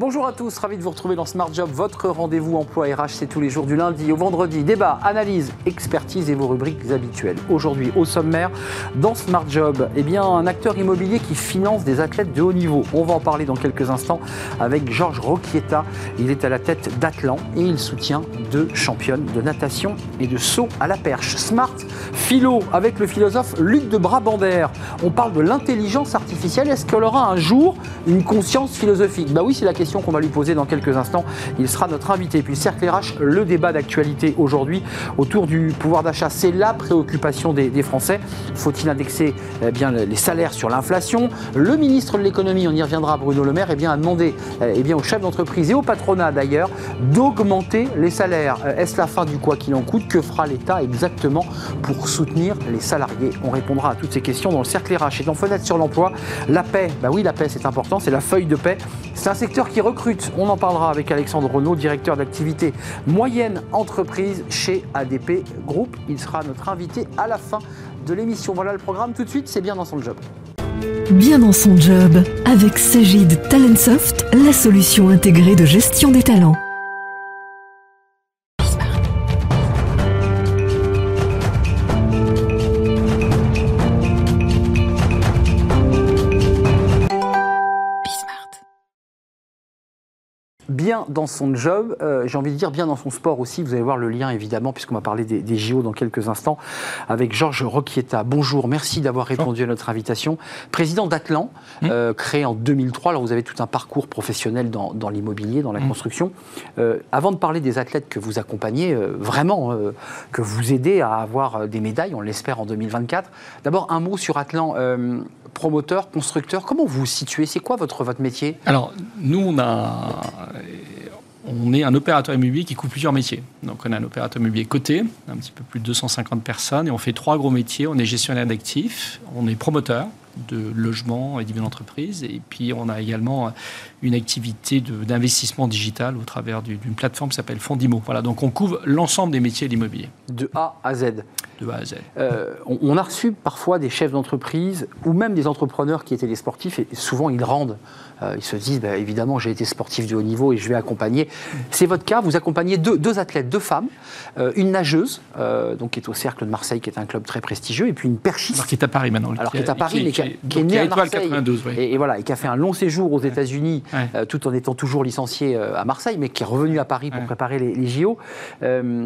Bonjour à tous, ravi de vous retrouver dans Smart Job, votre rendez-vous emploi RH, c'est tous les jours du lundi au vendredi. Débat, analyse, expertise et vos rubriques habituelles. Aujourd'hui, au sommaire, dans Smart Job, eh bien, un acteur immobilier qui finance des athlètes de haut niveau. On va en parler dans quelques instants avec Georges Roquieta. Il est à la tête d'Atlan et il soutient deux championnes de natation et de saut à la perche. Smart Philo avec le philosophe Luc de Brabander. On parle de l'intelligence artificielle. Est-ce qu'elle aura un jour une conscience philosophique? Bah oui, c'est la question qu'on va lui poser dans quelques instants. Il sera notre invité. Puis Cercle RH, le débat d'actualité aujourd'hui autour du pouvoir d'achat. C'est la préoccupation des, Français. Faut-il indexer eh bien, les salaires sur l'inflation? Le ministre de l'économie, on y reviendra, Bruno Le Maire, eh bien, a demandé eh bien, aux chefs d'entreprise et au patronat d'ailleurs d'augmenter les salaires. Euh, est-ce la fin du quoi qu'il en coûte? Que fera l'État exactement pour soutenir les salariés? On répondra à toutes ces questions dans le cercle RH et dans Fenêtre sur l'emploi. La paix, bah oui, la paix c'est important, c'est la feuille de paix. C'est un secteur qui recrute. On en parlera avec Alexandre Renaud, directeur d'activité moyenne entreprise chez ADP Group. Il sera notre invité à la fin de l'émission. Voilà le programme. Tout de suite, c'est bien dans son job. Bien dans son job, avec Sagid Talentsoft, la solution intégrée de gestion des talents. Bien dans son job, euh, j'ai envie de dire bien dans son sport aussi. Vous allez voir le lien évidemment, puisqu'on va parler des, JO dans quelques instants, avec Georges Roquieta. Bonjour, merci d'avoir répondu à notre invitation. Président d'Atlan, mmh. euh, créé en 2003. Alors vous avez tout un parcours professionnel dans, l'immobilier, dans la mmh. construction. Euh, avant de parler des athlètes que vous accompagnez, vraiment, que vous aidez à avoir des médailles, on l'espère en 2024. D'abord un mot sur Atlan promoteur, constructeur. Comment vous vous situez? C'est quoi votre, votre métier? Alors, nous, on a on est un opérateur immobilier qui couvre plusieurs métiers. Donc on a un opérateur immobilier coté, un petit peu plus de 250 personnes, et on fait trois gros métiers. On est gestionnaire d'actifs, on est promoteur de logements et d'immobilier d'entreprise, et puis on a également une activité d'investissement digital au travers d'une plateforme qui s'appelle Fondimo. Voilà, donc on couvre l'ensemble des métiers de l'immobilier. De A à Z. De A à Z. Euh, on, a reçu parfois des chefs d'entreprise ou même des entrepreneurs qui étaient des sportifs, et souvent ils rendent euh, ils se disent, bah, évidemment, j'ai été sportif de haut niveau et je vais accompagner. C'est votre cas, vous accompagnez deux, athlètes, deux femmes, euh, une nageuse, donc qui est au Cercle de Marseille, qui est un club très prestigieux, et puis une perchiste. Alors qui est à Paris maintenant. Alors qui, est à Paris, mais qui, est née à Marseille. et, voilà, et qui a fait un long séjour aux États-Unis, tout en étant toujours licencié à Marseille, mais qui est revenu à Paris pour préparer les, JO.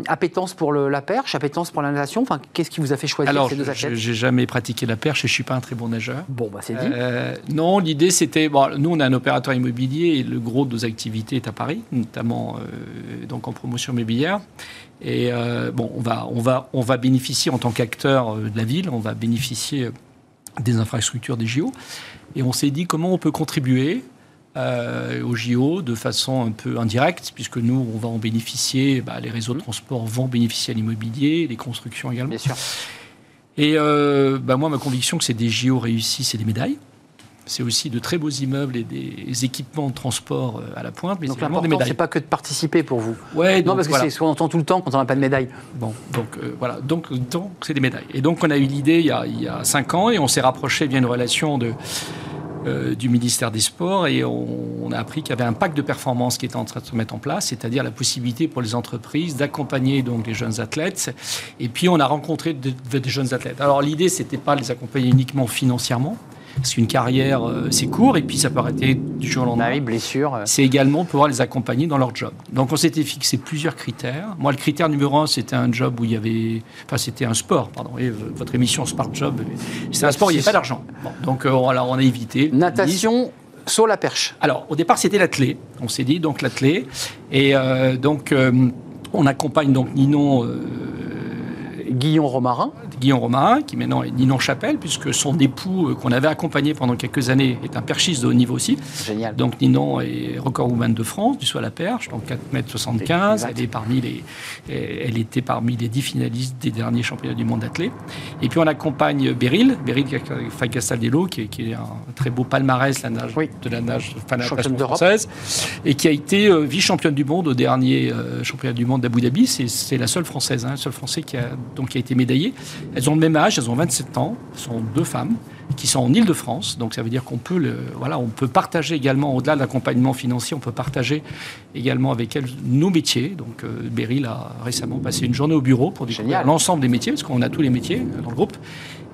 appétence pour la perche, appétence pour la natation. Enfin, qu'est-ce qui vous a fait choisir ces deux athlètes? Alors, j'ai jamais pratiqué la perche et je suis pas un très bon nageur. Bon, bah c'est dit. non, l'idée c'était, bon, nous on a un opérateur immobilier et le gros de nos activités est à Paris, notamment euh, donc en promotion immobilière. Et euh, bon, on va, on, va, on va bénéficier en tant qu'acteur euh, de la ville, on va bénéficier des infrastructures des JO. Et on s'est dit comment on peut contribuer aux JO de façon un peu indirecte, puisque nous, on va en bénéficier, bah, les réseaux de transport vont bénéficier à l'immobilier, les constructions également. Bien sûr. Et bah, moi, ma conviction, que c'est des JO réussis, c'est des médailles c'est aussi de très beaux immeubles et des équipements de transport euh, à la pointe. Mais donc l'important, c'est pas que de participer pour vous. Ouais, non, parce que c'est ce qu'on entend tout le temps quand on n'a pas de médaille. Bon, donc euh, voilà, donc donc c'est des médailles. Et donc on a eu l'idée il, il, y a cinq ans et on s'est rapproché via une relation de euh, du ministère des Sports et on, a appris qu'il y avait un pacte de performance qui était en train de se mettre en place, c'est-à-dire la possibilité pour les entreprises d'accompagner donc les jeunes athlètes. Et puis on a rencontré des jeunes athlètes. Alors l'idée c'était pas de les accompagner uniquement financièrement, parce qu'une carrière, euh, c'est court, et puis ça peut arrêter du jour au lendemain. Ah blessure. C'est également pouvoir les accompagner dans leur job. Donc on s'était fixé plusieurs critères. Moi, le critère numéro un, c'était un job où il y avait... Enfin, c'était un sport, pardon. Et votre émission Smart Job, c'est un sport où il n'y avait pas d'argent. donc euh, alors, on a évité. Natation sur la perche. Alors, au départ, c'était l'athlé. On s'est dit, donc l'athlé. Et euh, donc, on accompagne donc Ninon... Guillaume Romarin. Guillaume Romain, qui maintenant est Ninon Chapelle, puisque son époux, euh, qu'on avait accompagné pendant quelques années, est un perchiste de haut niveau aussi. Génial. Donc Ninon est record woman de France, du saut à la perche, donc 4 m 75. Elle, est parmi les, elle était parmi les 10 finalistes des derniers championnats du monde d'athlètes. Et puis on accompagne Beryl, Beryl Fagastaldello, qui, qui est un très beau palmarès la nage, de la nage française, et qui a été euh, vice-championne du monde au dernier euh, championnat du monde d'Abu Dhabi. C'est la seule française, hein, seul français qui a donc qui a été médaillée. Elles ont le même âge, elles ont 27 ans, ce sont deux femmes qui sont en Ile-de-France. Donc ça veut dire qu'on peut, le, voilà, on peut partager également, au-delà de l'accompagnement financier, on peut partager également avec elles nos métiers. Donc euh, Beryl a récemment passé une journée au bureau pour découvrir l'ensemble des métiers, parce qu'on a tous les métiers euh, dans le groupe.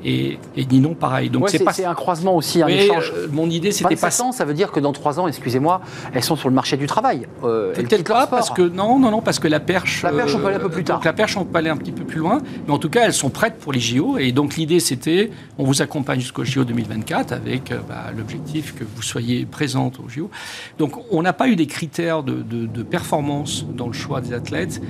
Et, et Ninon, pareil. Donc c'est pas... un croisement aussi, un échange. Euh, mon idée, c'était pas. ans, ça veut dire que dans trois ans, excusez-moi, elles sont sur le marché du travail. Euh, Peut-être pas, parce que non, non, non, parce que la perche. La perche, on peut aller un peu plus tard. Donc, la perche, on peut aller un petit peu plus loin, mais en tout cas, elles sont prêtes pour les JO. Et donc l'idée, c'était, on vous accompagne jusqu'au JO 2024 avec bah, l'objectif que vous soyez présente au JO. Donc on n'a pas eu des critères de, de, de performance dans le choix des athlètes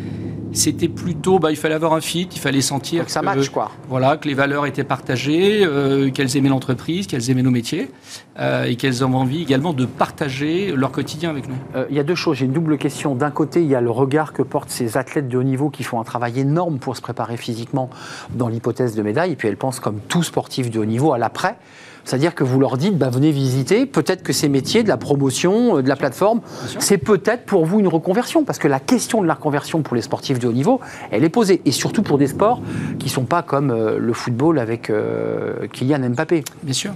c'était plutôt, bah, il fallait avoir un fit, il fallait sentir que ça match, quoi. Voilà, que les valeurs étaient partagées, euh, qu'elles aimaient l'entreprise, qu'elles aimaient nos métiers, euh, et qu'elles ont envie également de partager leur quotidien avec nous. Euh, il y a deux choses. J'ai une double question. D'un côté, il y a le regard que portent ces athlètes de haut niveau qui font un travail énorme pour se préparer physiquement dans l'hypothèse de médaille, et puis elles pensent comme tout sportif de haut niveau à l'après. C'est-à-dire que vous leur dites, bah, venez visiter, peut-être que ces métiers de la promotion, euh, de la plateforme, c'est peut-être pour vous une reconversion, parce que la question de la reconversion pour les sportifs de haut niveau, elle est posée, et surtout pour des sports qui ne sont pas comme euh, le football avec euh, Kylian Mbappé. Bien sûr.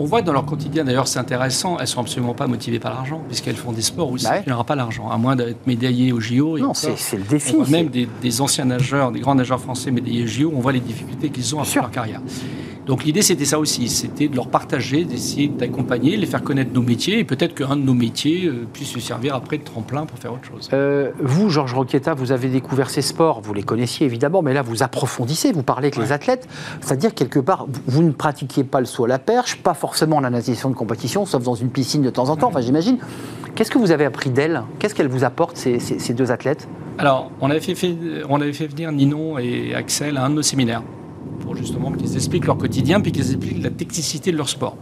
On voit dans leur quotidien, d'ailleurs c'est intéressant, elles sont absolument pas motivées par l'argent, puisqu'elles font des sports où bah ça ne pas l'argent, à moins d'être médaillées au JO. non, c'est le défi. même des, anciens nageurs, des grands nageurs français médaillés au JO, on voit les difficultés qu'ils ont à faire leur carrière. Donc l'idée, c'était ça aussi, c'était de leur partager, d'essayer d'accompagner, les faire connaître nos métiers, et peut-être qu'un de nos métiers euh, puisse se servir après de tremplin pour faire autre chose. Euh, vous, Georges Roqueta, vous avez découvert ces sports, vous les connaissiez évidemment, mais là, vous approfondissez, vous parlez avec les athlètes, c'est-à-dire quelque part, vous ne pratiquiez pas le saut à la perche, pas forcément la natation de compétition, sauf dans une piscine de temps en temps, enfin j'imagine. Qu'est-ce que vous avez appris d'elles Qu'est-ce qu'elles vous apportent, ces, ces, deux athlètes? Alors, on avait, fait, on avait fait venir Ninon et Axel à un de nos séminaires pour justement qu'ils expliquent leur quotidien, puis qu'ils expliquent la technicité de leur sport.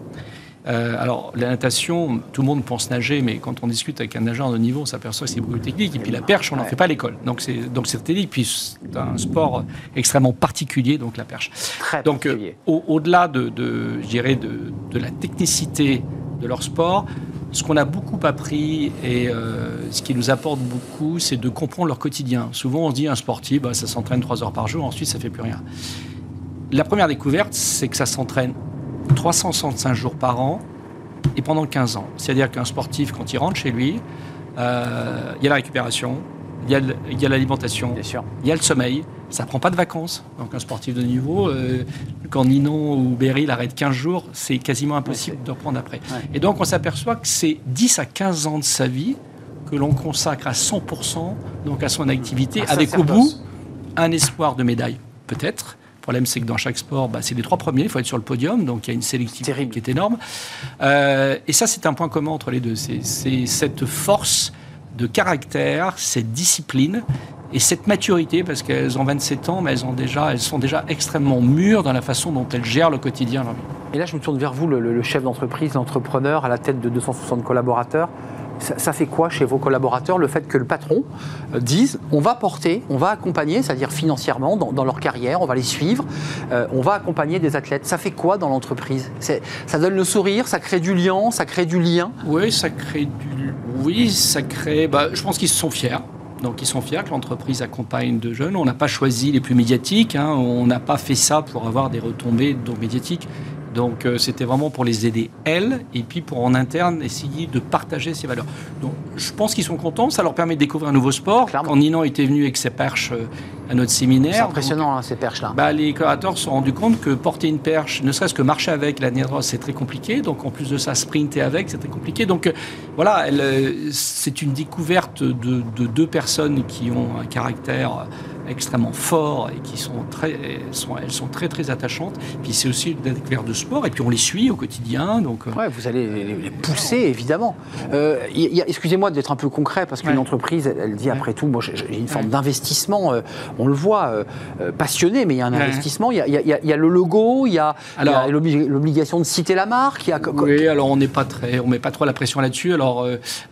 Euh, alors, la natation, tout le monde pense nager, mais quand on discute avec un nageur de niveau, on s'aperçoit que c'est beaucoup technique. Et puis la perche, on n'en fait pas à l'école. Donc c'est donc c'est technique. Puis c'est un sport extrêmement particulier, donc la perche. Très donc euh, au-delà de, de, je dirais de, de, la technicité de leur sport, ce qu'on a beaucoup appris et euh, ce qui nous apporte beaucoup, c'est de comprendre leur quotidien. Souvent, on se dit un sportif, bah, ça s'entraîne trois heures par jour, ensuite ça fait plus rien la première découverte, c'est que ça s'entraîne 365 jours par an et pendant 15 ans. C'est-à-dire qu'un sportif, quand il rentre chez lui, euh, il y a la récupération, il y a l'alimentation, il y a le sommeil. Ça ne prend pas de vacances. Donc un sportif de niveau, euh, quand Ninon ou Berry l'arrête 15 jours, c'est quasiment impossible de reprendre après. Et donc on s'aperçoit que c'est 10 à 15 ans de sa vie que l'on consacre à 100% donc à son activité, avec au bout un espoir de médaille, peut-être, problème, c'est que dans chaque sport, bah, c'est les trois premiers, il faut être sur le podium, donc il y a une sélectivité qui est énorme. Euh, et ça, c'est un point commun entre les deux. C'est cette force de caractère, cette discipline et cette maturité, parce qu'elles ont 27 ans, mais elles, ont déjà, elles sont déjà extrêmement mûres dans la façon dont elles gèrent le quotidien. Et là, je me tourne vers vous, le, le chef d'entreprise, l'entrepreneur, à la tête de 260 collaborateurs ça, fait quoi chez vos collaborateurs le fait que le patron euh, dise on va porter, on va accompagner, c'est-à-dire financièrement dans, leur carrière, on va les suivre, euh, on va accompagner des athlètes. Ça fait quoi dans l'entreprise? Ça donne le sourire, ça crée du lien, ça crée du lien? Oui, ça crée du. Oui, ça crée. Bah, je pense qu'ils sont fiers. Donc ils sont fiers que l'entreprise accompagne de jeunes. On n'a pas choisi les plus médiatiques, hein. on n'a pas fait ça pour avoir des retombées médiatiques. Donc euh, c'était vraiment pour les aider, elles, et puis pour en interne essayer de partager ces valeurs. Donc je pense qu'ils sont contents, ça leur permet de découvrir un nouveau sport. Quand Ninon était venu avec ses perches euh, à notre séminaire. C'est impressionnant hein, ces perches-là. Bah, les créateurs se sont rendus compte que porter une perche, ne serait-ce que marcher avec la c'est très compliqué. Donc en plus de ça, sprinter avec, c'est très compliqué. Donc euh, voilà, c'est une découverte de, de, deux personnes qui ont un caractère extrêmement forts et qui sont très, sont, elles sont très très attachantes. Puis c'est aussi une découverte de sport et puis on les suit au quotidien. Donc euh. ouais, vous allez les, pousser évidemment. Euh, excusez-moi d'être un peu concret parce qu'une entreprise, elle, dit après tout, moi j'ai une forme d'investissement. Euh, on le voit passionné, mais il y a un investissement. Il y a, le logo, il y a, l'obligation de citer la marque. Il y a... Oui, alors on n'est pas très, on met pas trop la pression là-dessus. Alors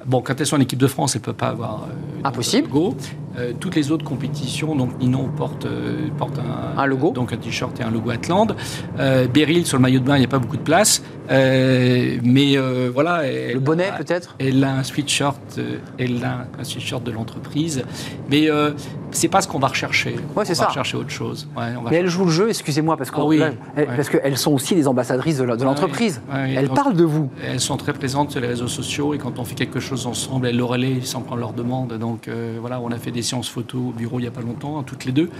bon, quand elles sont en équipe de France, elles ne peuvent pas avoir impossible. Logo. Euh, toutes les autres compétitions, donc Ninon porte, euh, porte un, Un logo. donc un t-shirt et un logo Atland. Euh, Beryl sur le maillot de bain, il n'y a pas beaucoup de place, Euh, mais euh, voilà. elle Le bonnet peut-être? Elle a un sweatshirt, euh, elle a un sweatshirt de l'entreprise, mais euh, c'est pas ce qu'on va rechercher. Ouais, c'est on ça. va rechercher autre chose. Ouais, on va Mais elles jouent le jeu, excusez-moi, parce, Ah oui, là, elles- ouais. parce qu'elles sont aussi les ambassadrices de l'entreprise. elles donc- parlent de vous. Elles sont très présentes sur les réseaux sociaux et quand on fait quelque chose ensemble, elles le relaient sans qu'on leur demande. Donc voilà, on a fait des séances photos au bureau il n'y a pas longtemps, hein, toutes les deux.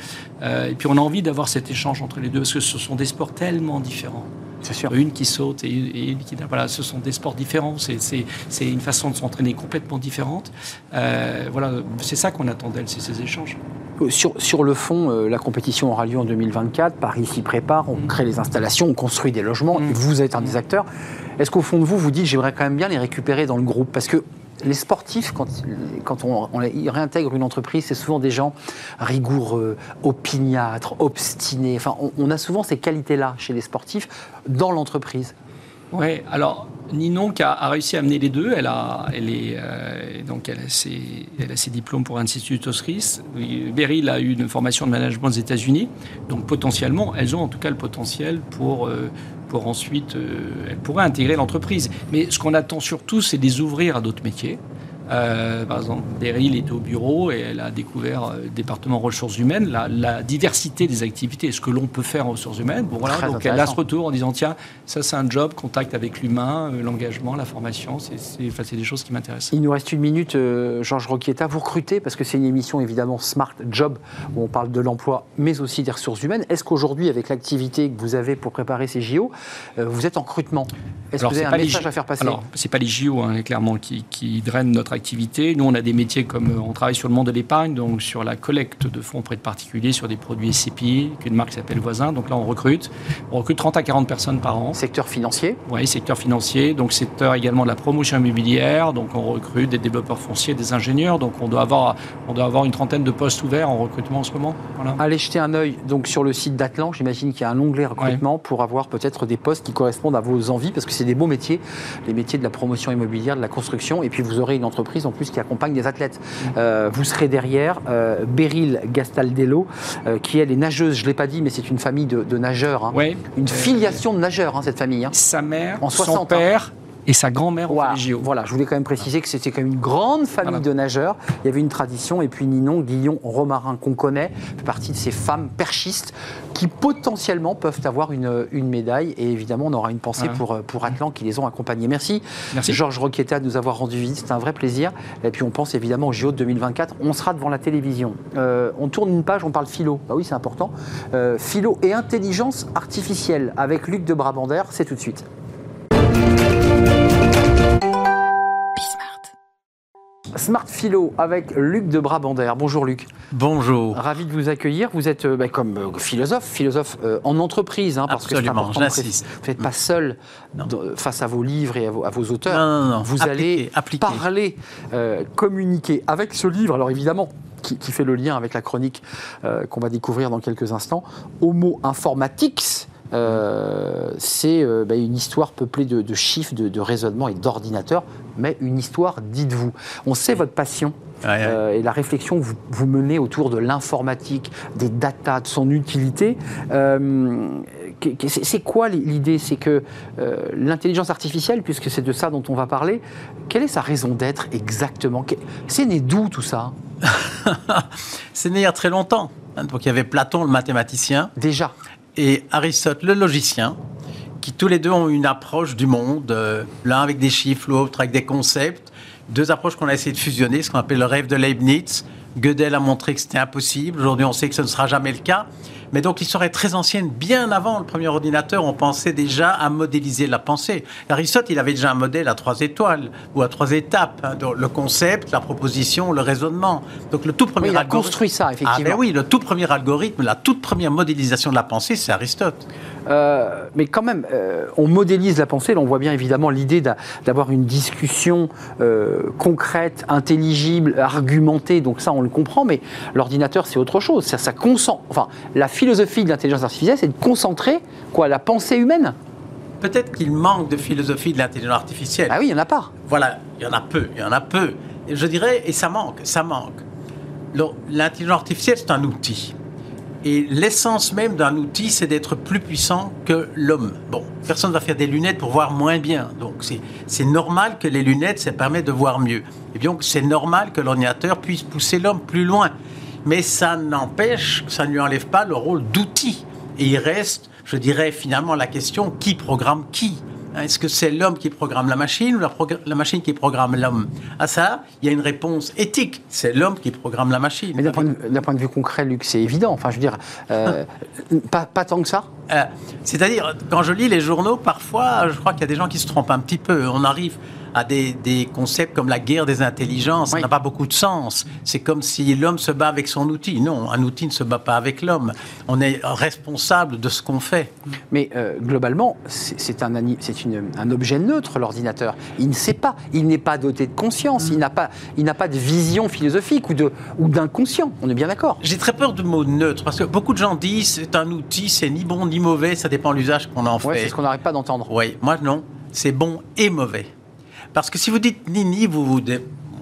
Et puis on a envie d'avoir cet échange entre les deux parce que ce sont des sports tellement différents. Sûr. Une qui saute et une, et une qui... Voilà, ce sont des sports différents. C'est- une façon de s'entraîner complètement différente. Euh, voilà, c'est ça qu'on attend d'elles, c'est ces échanges. Euh, Sur, sur le fond, euh, la compétition aura lieu en 2024. Paris s'y prépare, on crée les installations, on construit des logements, Mm. et vous êtes un des acteurs. Est-ce qu'au fond de vous, vous dites, j'aimerais quand même bien les récupérer dans le groupe? Parce que les sportifs, quand, on, on ils réintègrent une entreprise, c'est souvent des gens rigoureux, opiniâtres, obstinés. On a souvent ces qualités-là chez les sportifs dans l'entreprise. Oui, alors Ninon qui a, a réussi à amener les deux, elle a, elle est, euh, donc elle a, ses, elle a ses diplômes pour Institut Osris. Beryl a eu une formation de management aux États-Unis, donc potentiellement, elles ont en tout cas le potentiel pour, euh, pour ensuite, euh, elles pourraient intégrer l'entreprise. Mais ce qu'on attend surtout, c'est de les ouvrir à d'autres métiers. Euh, par exemple, Beryl était au bureau et elle a découvert euh, le département ressources humaines, la, la diversité des activités, ce que l'on peut faire en ressources humaines. Bon, voilà, Très donc elle a ce retour en disant tiens, ça c'est un job, contact avec l'humain, euh, l'engagement, la formation, c'est enfin, des choses qui m'intéressent. Il nous reste une minute, Georges Roquieta. Vous recrutez, parce que c'est une émission évidemment Smart Job, où on parle de l'emploi, mais aussi des ressources humaines. Est-ce qu'aujourd'hui, avec l'activité que vous avez pour préparer ces JO, vous êtes en recrutement? Est-ce que vous avez un message à faire passer? Alors, c'est pas les JO, hein, clairement, qui, qui drainent notre activité. Nous, on a des métiers comme euh, on travaille sur le monde de l'épargne, donc sur la collecte de fonds auprès de particuliers, sur des produits SCPI, qu'une marque s'appelle Voisin. Donc là, on recrute. On recrute 30 à 40 personnes par an. Secteur financier Oui, secteur financier, donc secteur également de la promotion immobilière. Donc on recrute des développeurs fonciers, des ingénieurs. Donc on doit avoir, on doit avoir une trentaine de postes ouverts en recrutement en ce moment. Voilà. Allez jeter un œil donc sur le site d'Atlan. J'imagine qu'il y a un onglet recrutement pour avoir peut-être des postes qui correspondent à vos envies, parce que c'est des beaux métiers, les métiers de la promotion immobilière, de la construction, et puis vous aurez une entreprise en plus qui accompagne des athlètes. Euh, vous serez derrière euh, Beryl Gastaldello, euh, qui elle est nageuse. Je l'ai pas dit, mais c'est une famille de, de nageurs. hein. Ouais. Une filiation de nageurs, hein, cette famille. hein. Sa mère, En 60, son père et sa grand-mère les JO. Voilà, je voulais quand même préciser que c'était quand même une grande famille Voilà. de nageurs. Il y avait une tradition, et puis Ninon, Guillon, Romarin, qu'on connaît, fait partie de ces femmes perchistes qui potentiellement peuvent avoir une, une médaille. Et évidemment, on aura une pensée Voilà. pour, euh, pour Atlan qui les ont accompagnés. Merci, Merci. Georges Roqueta de nous avoir rendu visite, c'était un vrai plaisir. Et puis on pense évidemment au JO de 2024, on sera devant la télévision. Euh, on tourne une page, on parle philo. Bah oui, c'est important. Euh, philo et intelligence artificielle avec Luc de Brabander, c'est tout de suite. Smart Philo avec Luc de Brabander. Bonjour Luc. Bonjour. Ravi de vous accueillir. Vous êtes euh, bah, comme euh, philosophe, philosophe euh, en entreprise, hein, parce que c'est Absolument, important. de j'insiste. Vous n'êtes pas seul face à vos livres et à vos, à vos auteurs. Non, non, non. Vous allez appliquer. parler, communiquer avec ce livre. Alors évidemment, qui, qui fait le lien avec la chronique qu'on va découvrir dans quelques instants. Homo Informatics. Euh, c'est euh, bah, une histoire peuplée de, de chiffres, de, de raisonnements et d'ordinateurs, mais une histoire, dites-vous. On sait votre passion Ouais, ouais. euh, et la réflexion que vous, vous menez autour de l'informatique, des datas, de son utilité. C'est quoi l'idée? C'est que l'intelligence artificielle, puisque c'est de ça dont on va parler, quelle est sa raison d'être exactement? C'est né d'où tout ça? C'est né il y a très longtemps. hein. Donc il y avait Platon, le mathématicien, Déjà et Aristote, le logicien, qui tous les deux ont une approche du monde, euh, l'un avec des chiffres, l'autre avec des concepts. Deux approches qu'on a essayé de fusionner, ce qu'on appelle le rêve de Leibniz. Gödel a montré que c'était impossible. Aujourd'hui, on sait que ce ne sera jamais le cas. Mais donc l'histoire est très ancienne. Bien avant le premier ordinateur, on pensait déjà à modéliser la pensée. Aristote, il avait déjà un modèle à trois étoiles ou à trois étapes. hein. Donc, le concept, la proposition, le raisonnement. Donc le tout premier Oui, il a algorithme- construit ça, Ah effectivement. ben oui, le tout premier algorithme, la toute première modélisation de la pensée, c'est Aristote. Euh, mais quand même, euh, on modélise la pensée. Là, on voit bien évidemment l'idée d'a- d'avoir une discussion euh, concrète, intelligible, argumentée. Donc ça, on le comprend. Mais l'ordinateur, c'est autre chose. Ça, ça concentre. Enfin, la philosophie de l'intelligence artificielle, c'est de concentrer quoi, la pensée humaine. Peut-être qu'il manque de philosophie de l'intelligence artificielle. Ah oui, il n'y en a pas. Voilà, il y en a peu, il y en a peu. Et je dirais, et ça manque, ça manque. L'intelligence artificielle, c'est un outil. Et l'essence même d'un outil, c'est d'être plus puissant que l'homme. Bon, personne ne va faire des lunettes pour voir moins bien. Donc, c'est- c'est normal que les lunettes, ça permet de voir mieux. Et bien, c'est normal que l'ordinateur puisse pousser l'homme plus loin. Mais ça n'empêche, ça ne lui enlève pas le rôle d'outil. Et il reste, je dirais, finalement la question qui programme qui? Hein, Est-ce que c'est l'homme qui programme la machine ou la, machine qui programme l'homme? À ça, il y a une réponse éthique. C'est l'homme qui programme la machine. Mais d'un point, de- d'un point de vue concret, Luc, c'est évident. Enfin, je veux dire, euh, pas, pas tant que ça. Euh, C'est-à-dire, quand je lis les journaux, parfois, je crois qu'il y a des gens qui se trompent un petit peu. On arrive à des, des concepts comme la guerre des intelligences. Ça n'a pas beaucoup de sens. C'est comme si l'homme se bat avec son outil. Non, un outil ne se bat pas avec l'homme. On est responsable de ce qu'on fait. Mais euh, globalement, c'est un, un objet neutre, l'ordinateur. Il ne sait pas. Il n'est pas doté de conscience. Il n'a pas, il pas de vision philosophique ou de- ou d'inconscient. On est bien d'accord. J'ai très peur du mot neutre parce que beaucoup de gens disent c'est un outil, c'est ni bon ni mauvais, ça dépend de l'usage qu'on en Ouais, fait. c'est ce qu'on n'arrête pas d'entendre. Oui, moi non, c'est bon et mauvais. Parce que si vous dites ni ni, vous vous,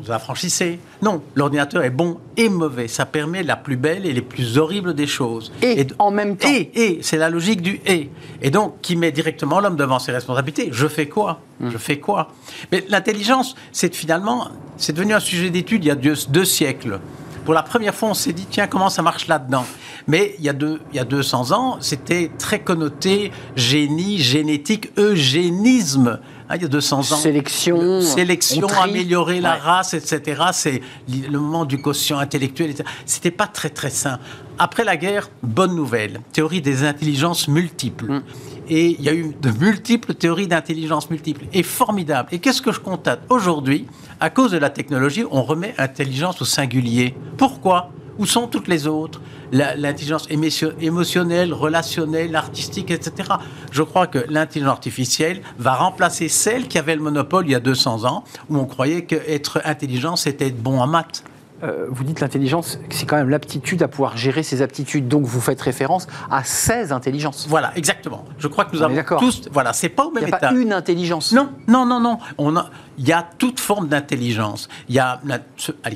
affranchissez. Non, l'ordinateur est bon et mauvais. Ça permet la plus belle et les plus horribles des choses. Et, en même temps. et, et, c'est la logique du et. Et donc, qui met directement l'homme devant ses responsabilités. Je fais quoi? Hmm. Je fais quoi? Mais l'intelligence, c'est finalement, c'est devenu un sujet d'étude il y a deux, deux siècles. Pour la première fois, on s'est dit, tiens, comment ça marche là-dedans? Mais il y, a deux, il y a 200 ans, c'était très connoté génie, génétique, eugénisme. Hein, il y a 200 ans. Sélection, Sélection, améliorer la Ouais. race, etc. C'est le moment du quotient intellectuel. etc. C'était pas très très sain. Après la guerre, bonne nouvelle. Théorie des intelligences multiples. Mm. Et il y a eu de multiples théories d'intelligence multiples. Et formidable. Et qu'est-ce que je constate? Aujourd'hui, à cause de la technologie, on remet intelligence au singulier. Pourquoi? Où sont toutes les autres? L'intelligence émotion- émotionnelle, relationnelle, artistique, etc. Je crois que l'intelligence artificielle va remplacer celle qui avait le monopole il y a 200 ans, où on croyait qu'être intelligent, c'était être bon en maths. Euh, vous dites l'intelligence, c'est quand même l'aptitude à pouvoir gérer ses aptitudes. Donc vous faites référence à 16 intelligences. Voilà, exactement. Je crois que nous On avons tous... Voilà, c'est pas au Il même n'y a état. pas une intelligence. Non, non, non, non. On a, il y a toute forme d'intelligence. Il y a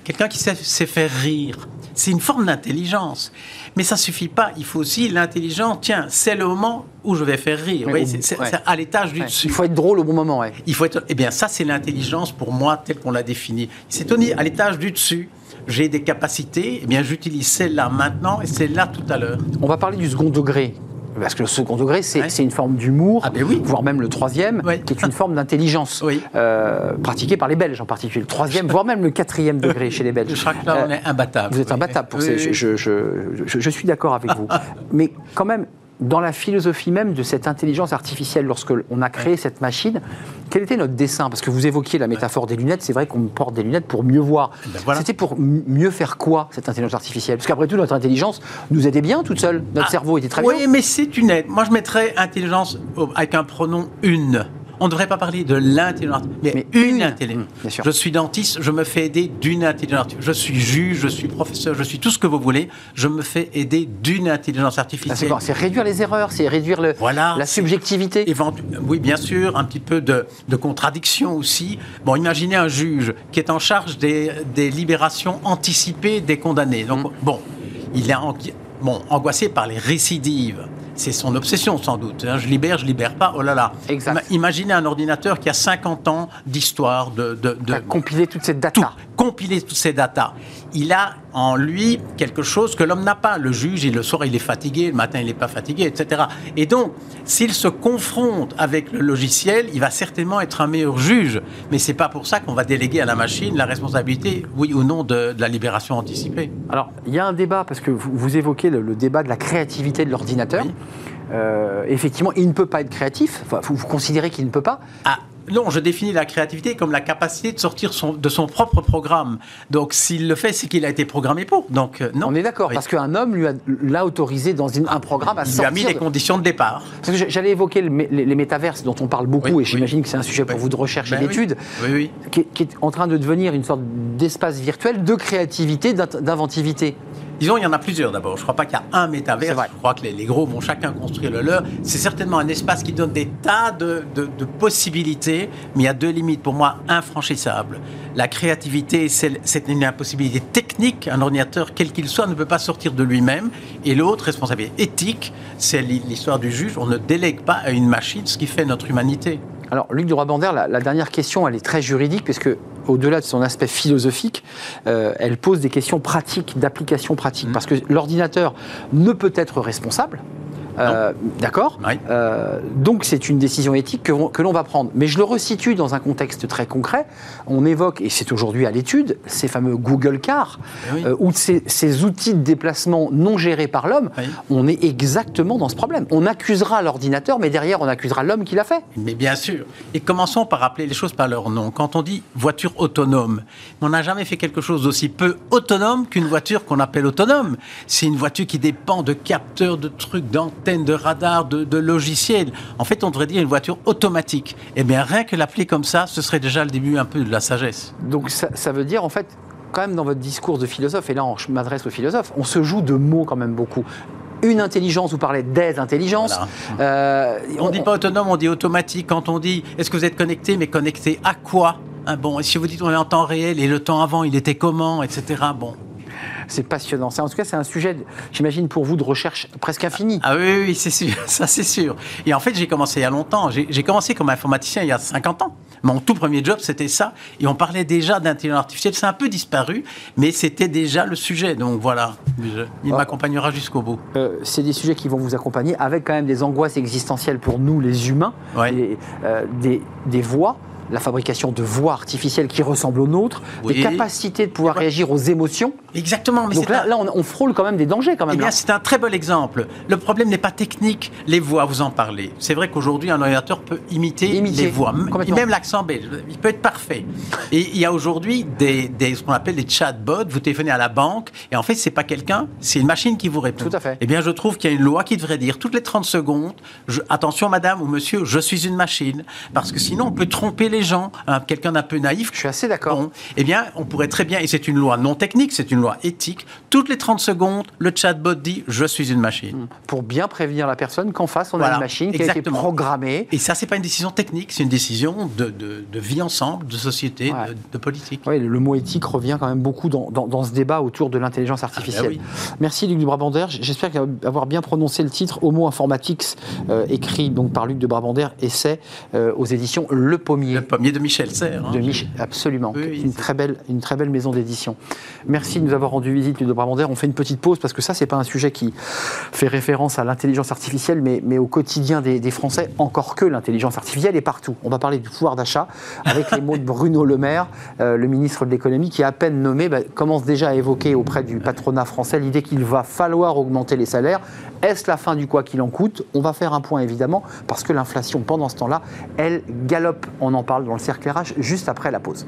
quelqu'un qui sait, sait faire rire. C'est une forme d'intelligence. Mais ça suffit pas. Il faut aussi l'intelligence. Tiens, c'est le moment où je vais faire rire. Oui, c'est ouais. à l'étage du Ouais. dessus. Il faut être drôle au bon moment. Ouais. Il faut être. Eh bien, ça, c'est l'intelligence pour moi, telle qu'on l'a définie. C'est Tony, à l'étage du dessus. J'ai des capacités. Eh bien, j'utilise celle-là maintenant et celle-là tout à l'heure. On va parler du second degré. Parce que le second degré, c'est Ouais. une forme d'humour, Ah ben oui. voire même le troisième, Ouais. qui est une forme d'intelligence, Oui. euh, pratiquée par les Belges en particulier. Le troisième, voire même le quatrième degré chez les Belges. Je crois que là, on Euh, est imbattable. Vous êtes imbattable pour ces. oui. Je, je- je- je suis d'accord avec vous. Mais quand même, dans la philosophie même de cette intelligence artificielle, lorsque on a créé cette machine, quel était notre dessin? Parce que vous évoquiez la métaphore des lunettes, c'est vrai qu'on porte des lunettes pour mieux voir. Ben voilà. C'était pour mieux faire quoi, cette intelligence artificielle? Parce qu'après tout, notre intelligence nous aidait bien toute seule. Notre Ah, cerveau était très oui, bien. mais c'est une aide. Moi, je mettrais intelligence avec un pronom une. On ne devrait pas parler de l'intelligence, mais, Mais une, une. intelligence. Mmh, bien sûr. Je suis dentiste, je me fais aider d'une intelligence artificielle. Je suis juge, je suis professeur, je suis tout ce que vous voulez. Je me fais aider d'une intelligence artificielle. C'est réduire les erreurs, c'est réduire le- Voilà, la subjectivité. Oui, bien sûr, un petit peu de, de contradiction aussi. Bon, imaginez un juge qui est en charge des, des libérations anticipées des condamnés. Donc, Mm. bon, il est en- bon, angoissé par les récidives. C'est son obsession, sans doute. hein. Je libère, je libère pas, oh là là. Exact. Ima- Imaginez un ordinateur qui a 50 ans d'histoire, de, de, de- T'as compilé toute cette tout, data. compiler toutes ces datas. Il a en lui quelque chose que l'homme n'a pas. Le juge, il, le soir, il est fatigué, le matin, il n'est pas fatigué, etc. Et donc, s'il se confronte avec le logiciel, il va certainement être un meilleur juge. Mais c'est pas pour ça qu'on va déléguer à la machine la responsabilité, oui ou non, de, de la libération anticipée. Alors, il y a un débat, parce que vous, vous évoquez le, le débat de la créativité de l'ordinateur. Oui. Euh, effectivement, il ne peut pas être créatif. Enfin, vous, vous considérez qu'il ne peut pas Ah, non, je définis la créativité comme la capacité de sortir son- de son propre programme. Donc, s'il le fait, c'est qu'il a été programmé pour. Donc, euh, non. On est d'accord, Oui. parce qu'un homme lui a- l'a autorisé dans une- un programme à Il lui sortir. a mis les de- conditions de départ. Parce que j'allais évoquer le les, les métaverses dont on parle beaucoup, Oui, et j'imagine oui. que c'est un sujet pour vous de recherche et Ben oui. qui, est- qui est en train de devenir une sorte d'espace virtuel de créativité, d'inventivité. Disons, il y en a plusieurs d'abord. Je ne crois pas qu'il y a un métavers. Je crois que les, les gros vont chacun construire le leur. C'est certainement un espace qui donne des tas de, de- de possibilités, mais il y a deux limites pour moi infranchissables. La créativité, c'est une impossibilité technique. Un ordinateur, quel qu'il soit, ne peut pas sortir de lui-même. Et l'autre, responsabilité éthique, c'est l'hi- l'histoire du juge. On ne délègue pas à une machine ce qui fait notre humanité. Alors, Luc de la, la dernière question, elle est très juridique, puisque au-delà de son aspect philosophique, euh, elle pose des questions pratiques, d'application pratique. Mhm. Parce que l'ordinateur ne peut être responsable. Euh, D'accord Oui. Euh, Donc c'est une décision éthique que, on- que l'on va prendre. Mais je le resitue dans un contexte très concret. On évoque, et c'est aujourd'hui à l'étude, ces fameux Google Cars, Eh oui. euh, ou ces, ces outils de déplacement non gérés par l'homme. Oui. On est exactement dans ce problème. On accusera l'ordinateur, mais derrière on accusera l'homme qui l'a fait. Mais bien sûr. Et commençons par rappeler les choses par leur nom. Quand on dit voiture autonome, on n'a jamais fait quelque chose d'aussi peu autonome qu'une voiture qu'on appelle autonome. C'est une voiture qui dépend de capteurs, de trucs, d'antennes, de radars, de, de logiciels. En fait, on devrait dire une voiture automatique. Eh bien, rien que l'appeler comme ça, ce serait déjà le début un peu de la sagesse. Donc ça, ça veut dire en fait, quand même dans votre discours de philosophe, et là je m'adresse aux philosophes, on se joue de mots quand même beaucoup. Une intelligence, vous parlez des intelligences. Voilà. Euh, On ne dit pas autonome, on dit automatique. Quand on dit est-ce que vous êtes connecté, mais connecté à quoi? Hein, Bon, et si vous dites on est en temps réel et le temps avant, il était comment, etc. Bon, C'est passionnant. Ça, en tout cas, c'est un sujet, j'imagine, pour vous de recherche presque infinie. Ah oui, oui, oui, c'est sûr, ça c'est sûr. Et en fait, j'ai commencé il y a longtemps. J'ai commencé comme informaticien il y a 50 ans. Mon tout premier job, c'était ça. Et on parlait déjà d'intelligence artificielle. C'est un peu disparu, mais c'était déjà le sujet. Donc voilà, il Ah. m'accompagnera jusqu'au bout. Euh, c'est des sujets qui vont vous accompagner avec quand même des angoisses existentielles pour nous, les humains, Ouais. des, euh, des, des voix, la fabrication de voix artificielles qui ressemblent aux nôtres, Oui. des capacités de pouvoir Ouais. réagir aux émotions. Exactement. Mais Donc là, un- là on, on frôle quand même des dangers quand Eh même. bien, là. c'est un très bon exemple. Le problème n'est pas technique. Les voix, vous en parlez. C'est vrai qu'aujourd'hui, un ordinateur peut imiter, Imiter, les voix, même l'accent belge. Il peut être parfait. Et il y a aujourd'hui des, des- ce qu'on appelle des chatbots. Vous téléphonez à la banque et en fait, c'est pas quelqu'un, c'est une machine qui vous répond. Tout à fait. Eh bien, je trouve qu'il y a une loi qui devrait dire toutes les 30 secondes, je- attention, madame ou monsieur, je suis une machine, parce que sinon, on peut tromper les gens. Hein, quelqu'un d'un peu naïf. Je suis assez d'accord. Eh bien, on pourrait très bien, et c'est une loi non technique, c'est une loi éthique, toutes les 30 secondes, le chatbot dit « je suis une machine Pour bien prévenir la personne qu'en face, on a une machine qui a exactement. été programmée. Et ça, c'est pas une décision technique, c'est une décision de, de- de vie ensemble, de société, Ouais. de, de politique. Oui, le mot éthique revient quand même beaucoup dans, dans- dans ce débat autour de l'intelligence artificielle. oui. Merci Luc de Brabander. J'espère avoir bien prononcé le titre Homo Informatics, euh, écrit donc par Luc de Brabander, essai euh, aux éditions Le Pommier. Le pommier de Michel Serres. hein. De Mich- absolument. Oui, oui, une, très belle, une très belle maison d'édition. Merci de nous avoir rendu visite, Luc de Brabander. On fait une petite pause parce que ça, c'est pas un sujet qui fait référence à l'intelligence artificielle, mais, au quotidien des, des Français, encore que l'intelligence artificielle est partout. On va parler du pouvoir d'achat avec les mots de Bruno Le Maire, euh, le ministre de l'économie, qui, à peine nommé, bah, commence déjà à évoquer auprès du patronat français l'idée qu'il va falloir augmenter les salaires. Est-ce la fin du quoi qu'il en coûte? On va faire un point évidemment, parce que l'inflation, pendant ce temps-là, elle galope. On en parle dans le cercle RH juste après la pause.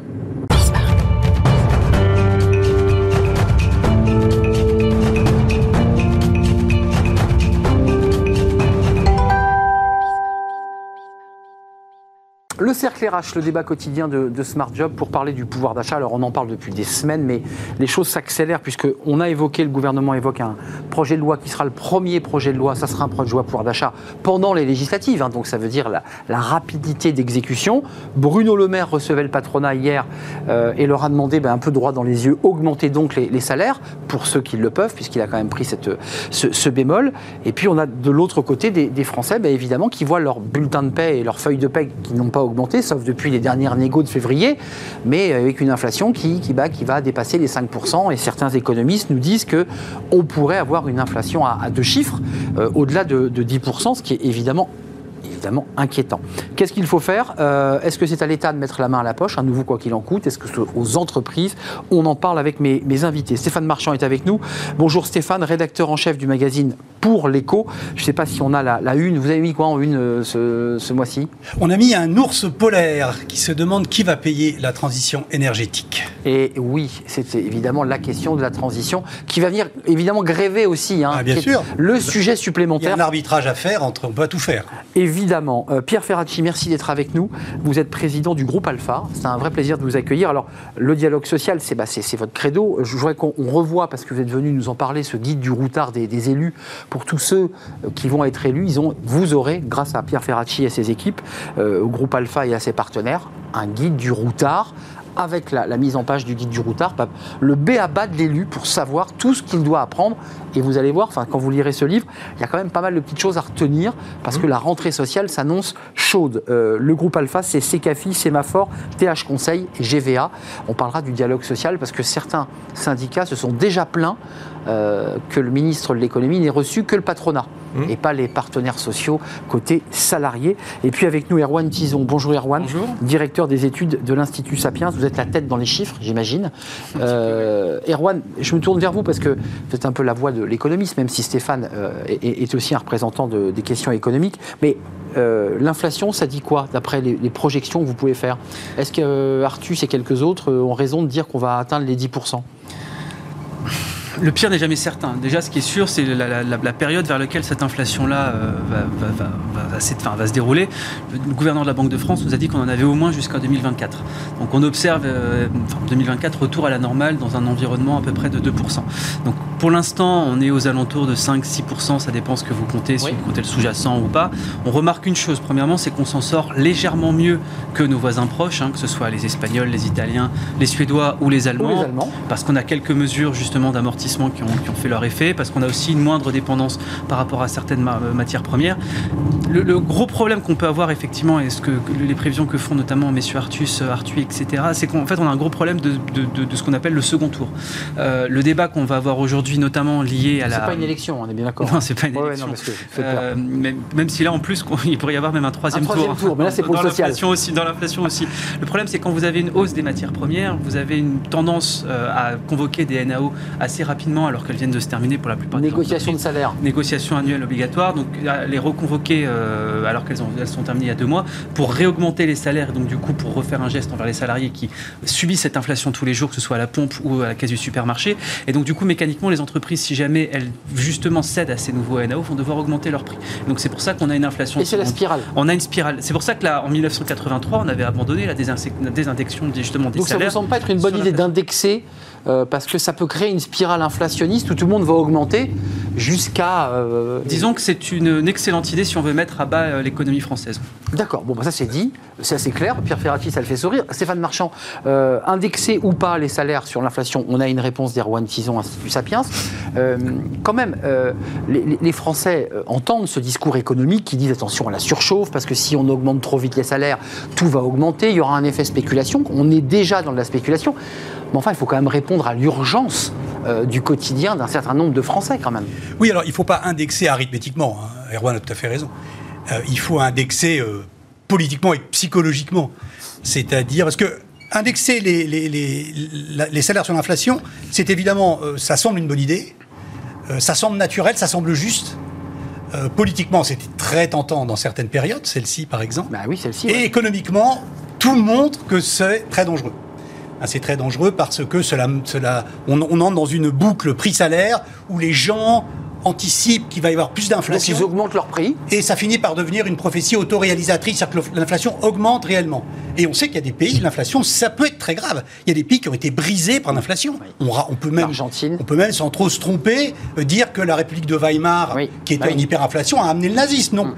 Le cercle RH, le débat quotidien de, Smart Job pour parler du pouvoir d'achat. Alors on en parle depuis des semaines, mais les choses s'accélèrent puisque on a évoqué, le gouvernement évoque un projet de loi qui sera le premier projet de loi. Ça sera un projet de loi pouvoir d'achat pendant les législatives, hein, donc ça veut dire la, rapidité d'exécution. Bruno Le Maire recevait le patronat hier euh, et leur a demandé ben, un peu droit dans les yeux, augmenter donc les, salaires pour ceux qui le peuvent, puisqu'il a quand même pris ce, bémol. Et puis on a de l'autre côté des, des Français, ben, évidemment, qui voient leur bulletin de paie et leur feuille de paie qui n'ont pas sauf depuis les dernières négos de février, mais avec une inflation qui, qui, qui va dépasser les 5%. Et certains économistes nous disent que on pourrait avoir une inflation à, à deux chiffres, euh, au-delà de, de 10%, ce qui est évidemment évidemment inquiétant. Qu'est-ce qu'il faut faire euh, Est-ce que c'est à l'État de mettre la main à la poche, un nouveau quoi qu'il en coûte Est-ce que c'est aux entreprises On en parle avec mes invités. Stéphane Marchand est avec nous. Bonjour Stéphane, rédacteur en chef du magazine pour l'écho. Je ne sais pas si on a la, la une. Vous avez mis quoi en une euh, ce, ce mois-ci? On a mis un ours polaire qui se demande qui va payer la transition énergétique. Et oui, c'est évidemment la question de la transition qui va venir évidemment gréver aussi. hein, Ah, bien sûr. Le sujet Il y a supplémentaire. un arbitrage à faire entre on peut tout faire. Évidemment. Euh, Pierre Ferracci, merci d'être avec nous. Vous êtes président du groupe Alpha. C'est un vrai plaisir de vous accueillir. Alors, le dialogue social, c'est bah, votre credo. Je voudrais qu'on on revoie, parce que vous êtes venu nous en parler, ce guide du routard des, des élus. Pour tous ceux qui vont être élus, vous aurez, grâce à Pierre Ferracci et ses équipes, euh, au groupe Alpha et à ses partenaires, un guide du routard avec la, la mise en page du guide du routard, le B à bas de l'élu pour savoir tout ce qu'il doit apprendre. Et vous allez voir, quand vous lirez ce livre, il y a quand même pas mal de petites choses à retenir parce que la rentrée sociale s'annonce chaude. Euh, le groupe Alpha, c'est CECAFI, Sémaphore, TH Conseil et GVA. On parlera du dialogue social parce que certains syndicats se sont déjà plaints euh, que le ministre de l'économie n'ait reçu que le patronat et pas les partenaires sociaux côté salariés. Et puis avec nous, Erwan Tison. Bonjour Erwan, Bonjour. directeur des études de l'Institut Sapiens. Vous êtes la tête dans les chiffres, j'imagine. Euh, Erwan, je me tourne vers vous parce que vous êtes un peu la voix de l'économiste, même si Stéphane euh, est, est aussi un représentant de- des questions économiques. Mais euh, l'inflation, ça dit quoi d'après les, les projections que vous pouvez faire? Est-ce que euh, Artus et quelques autres ont raison de dire qu'on va atteindre les 10% Le pire n'est jamais certain. Déjà, ce qui est sûr, c'est la, période vers laquelle cette inflation-là euh, va, va- se dérouler. Le gouverneur de la Banque de France nous a dit qu'on en avait au moins jusqu'en 2024. Donc on observe, euh, enfin, 2024, retour à la normale dans un environnement à peu près de 2%. Donc pour l'instant, on est aux alentours de 5-6%, ça dépend ce que vous comptez, si Oui. vous comptez le sous-jacent ou pas. On remarque une chose, premièrement, c'est qu'on s'en sort légèrement mieux que nos voisins proches, hein, que ce soit les Espagnols, les Italiens, les Suédois ou les Ou Allemands les Allemands parce qu'on a quelques mesures justement d'amortissement qui ont, qui ont fait leur effet, parce qu'on a aussi une moindre dépendance par rapport à certaines ma- euh, matières premières. Le, le gros problème qu'on peut avoir effectivement, et ce que, les prévisions que font notamment messieurs Artus, euh, Arthuis, etc., c'est qu'en fait on a un gros problème de, de- de- de ce qu'on appelle le second tour. Euh, le débat qu'on va avoir aujourd'hui, notamment lié à la... C'est pas une élection, on est bien d'accord. Non, c'est pas une ouais, élection. non, parce que. Euh, même, même si là, en plus, il pourrait y avoir même un troisième, Un troisième tour, mais là, c'est pour dans le social. l'inflation aussi, dans l'inflation aussi. Le problème, c'est quand vous avez une hausse des matières premières, vous avez une tendance euh, à convoquer des NAO assez rapidement, alors qu'elles viennent de se terminer pour la plupart des Négociation de salaire. Négociations annuelles obligatoires, donc les reconvoquer euh, alors qu'elles ont- elles sont terminées il y a deux mois, pour réaugmenter les salaires, et donc du coup pour refaire un geste envers les salariés qui subissent cette inflation tous les jours, que ce soit à la pompe ou à la caisse du supermarché. Et donc du coup, mécaniquement, les entreprises, si jamais elles justement cèdent à ces nouveaux NAO, vont devoir augmenter leurs prix. Donc c'est pour ça qu'on a une inflation. Et c'est la spirale. On a une spirale. C'est pour ça que là, en 1983, on avait abandonné la désindex- la désindection justement des Donc ça ne vous salaires. semble pas être une bonne idée d'indexer euh, parce que ça peut créer une spirale inflationniste où tout le monde va augmenter jusqu'à. euh, Disons que c'est une, une excellente idée si on veut mettre à bas euh, l'économie française. D'accord, bon, bah, ça c'est dit, c'est assez clair. Pierre Ferrati, ça le fait sourire. Stéphane Marchand, euh, indexer ou pas les salaires sur l'inflation, on a une réponse d'Erwan Tison, Institut Sapiens. Euh, quand même, euh, les, Français entendent ce discours économique qui dit attention à la surchauffe, parce que si on augmente trop vite les salaires, tout va augmenter, il y aura un effet spéculation. On est déjà dans de la spéculation. Mais enfin, il faut quand même répondre à l'urgence du quotidien d'un certain nombre de Français, quand même. Oui, alors il ne faut pas indexer arithmétiquement. hein. Erwan a tout à fait raison. Il faut indexer politiquement et psychologiquement. C'est-à-dire, parce que indexer les, les- les- la- les salaires sur l'inflation, c'est évidemment, euh, ça semble une bonne idée, euh, ça semble naturel, ça semble juste. Euh, politiquement, c'était très tentant dans certaines périodes, celle-ci par exemple. Bah oui, celle-ci. Et économiquement, tout montre que c'est très dangereux. Hein, C'est très dangereux parce que cela, cela, on, on entre dans une boucle prix-salaire où les gens anticipent qu'il va y avoir plus Donc d'inflation. ils augmentent leur prix. Et ça finit par devenir une prophétie autoréalisatrice, c'est-à-dire que l'inflation augmente réellement. Et on sait qu'il y a des pays, l'inflation, ça peut être très grave. Il y a des pays qui ont été brisés par l'inflation. On, peut même, on peut même, sans trop se tromper, euh, dire que la République de Weimar, Oui. qui était Bah en hyperinflation, a amené le nazisme. Non.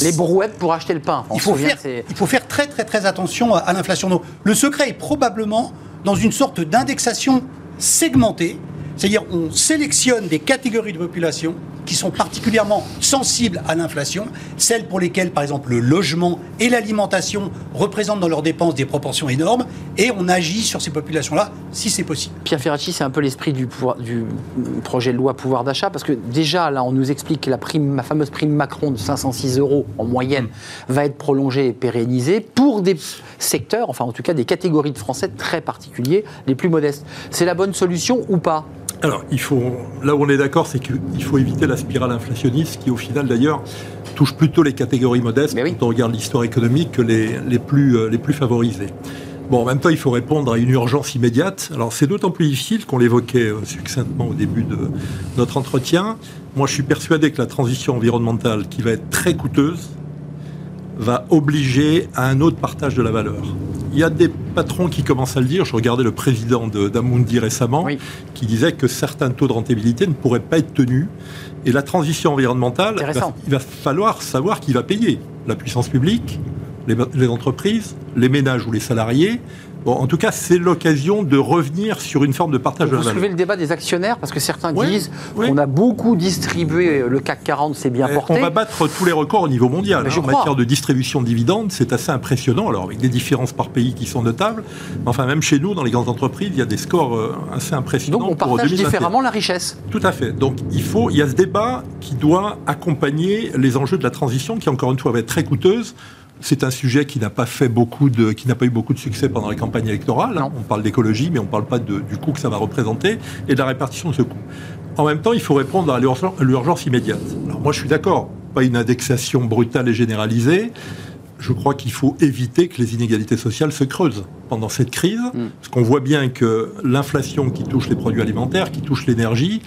Les brouettes pour acheter le pain. On Il faut, faire, il faut faire très très très attention à, l'inflation. Donc, Le secret est probablement dans une sorte d'indexation segmentée, c'est-à-dire on sélectionne des catégories de population qui sont particulièrement sensibles à l'inflation, celles pour lesquelles par exemple le logement et l'alimentation représentent dans leurs dépenses des proportions énormes, et on agit sur ces populations-là si c'est possible. Pierre Ferracci, c'est un peu l'esprit du, du projet de loi pouvoir d'achat, parce que déjà, là, on nous explique que la, la fameuse prime Macron de 506 euros en moyenne va être prolongée et pérennisée pour des secteurs, enfin en tout cas des catégories de Français très particuliers, les plus modestes. C'est la bonne solution ou pas? Alors, il faut, là où on est d'accord, c'est qu'il faut éviter la spirale inflationniste qui, au final, d'ailleurs, touche plutôt les catégories modestes oui. quand on regarde l'histoire économique que les, les plus, euh, les plus favorisées. Bon, en même temps, il faut répondre à une urgence immédiate. Alors, c'est d'autant plus difficile qu'on l'évoquait euh, succinctement au début de notre entretien. Moi, je suis persuadé que la transition environnementale, qui va être très coûteuse, va obliger à un autre partage de la valeur. Il y a des patrons qui commencent à le dire. Je regardais le président de- d'Amundi récemment, Oui. qui disait que certains taux de rentabilité ne pourraient pas être tenus. Et la transition environnementale, il va, Intéressant. il va falloir savoir qui va payer. La puissance publique, les, les entreprises, les ménages ou les salariés. Bon, en tout cas, c'est l'occasion de revenir sur une forme de partage de Vous la valeur. soulevez le débat des actionnaires parce que certains Oui, disent oui. qu'on a beaucoup distribué le CAC 40, c'est bien Eh, porté. On va battre tous les records au niveau mondial. Hein, en crois. matière de distribution de dividendes, c'est assez impressionnant. Alors, avec des différences par pays qui sont notables. Mais Enfin, même chez nous, dans les grandes entreprises, il y a des scores euh, assez impressionnants. Donc on partage 2021. différemment la richesse. Tout à fait. Donc, il faut, il y a ce débat qui doit accompagner les enjeux de la transition, qui encore une fois va être très coûteuse. C'est un sujet qui n'a pas fait beaucoup de, qui n'a pas eu beaucoup de succès pendant la campagne électorale. Non. On parle d'écologie, mais on ne parle pas de- du coût que ça va représenter et de la répartition de ce coût. En même temps, il faut répondre à l'urgence l'urgence immédiate. Alors moi, je suis d'accord. Pas une indexation brutale et généralisée. Je crois qu'il faut éviter que les inégalités sociales se creusent pendant cette crise, parce qu'on voit bien que l'inflation qui touche les produits alimentaires, qui touche l'énergie,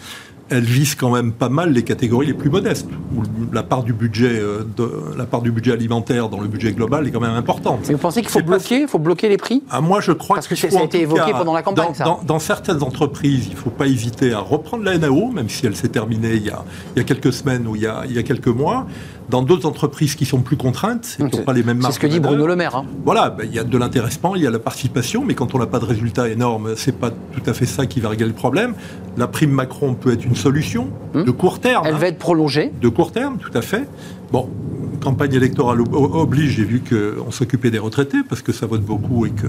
elle vise quand même pas mal les catégories les plus modestes, où la part du budget, euh, de, la part du budget alimentaire dans le budget global est quand même importante. Mais vous pensez qu'il faut C'est pas- bloquer, faut bloquer les prix? Ah, moi, je crois Parce que qu'il ça a été évoqué cas, pendant la campagne, dans, ça. Dans, dans certaines entreprises, il ne faut pas hésiter à reprendre la NAO, même si elle s'est terminée il y, a, il y a quelques semaines ou il y a, il y a quelques mois. Dans d'autres entreprises qui sont plus contraintes et qui n'ont pas les mêmes C'est marges ce que dit Bruno Le Maire. hein. voilà, ben, il y a de l'intéressement, il y a la participation, mais quand on n'a pas de résultat énorme, c'est pas tout à fait ça qui va régler le problème. La prime Macron peut être une solution de court terme. Elle hein. va être prolongée. De court terme, tout à fait. Bon, campagne électorale ob- oblige, j'ai vu qu'on s'occupait des retraités, parce que ça vote beaucoup et que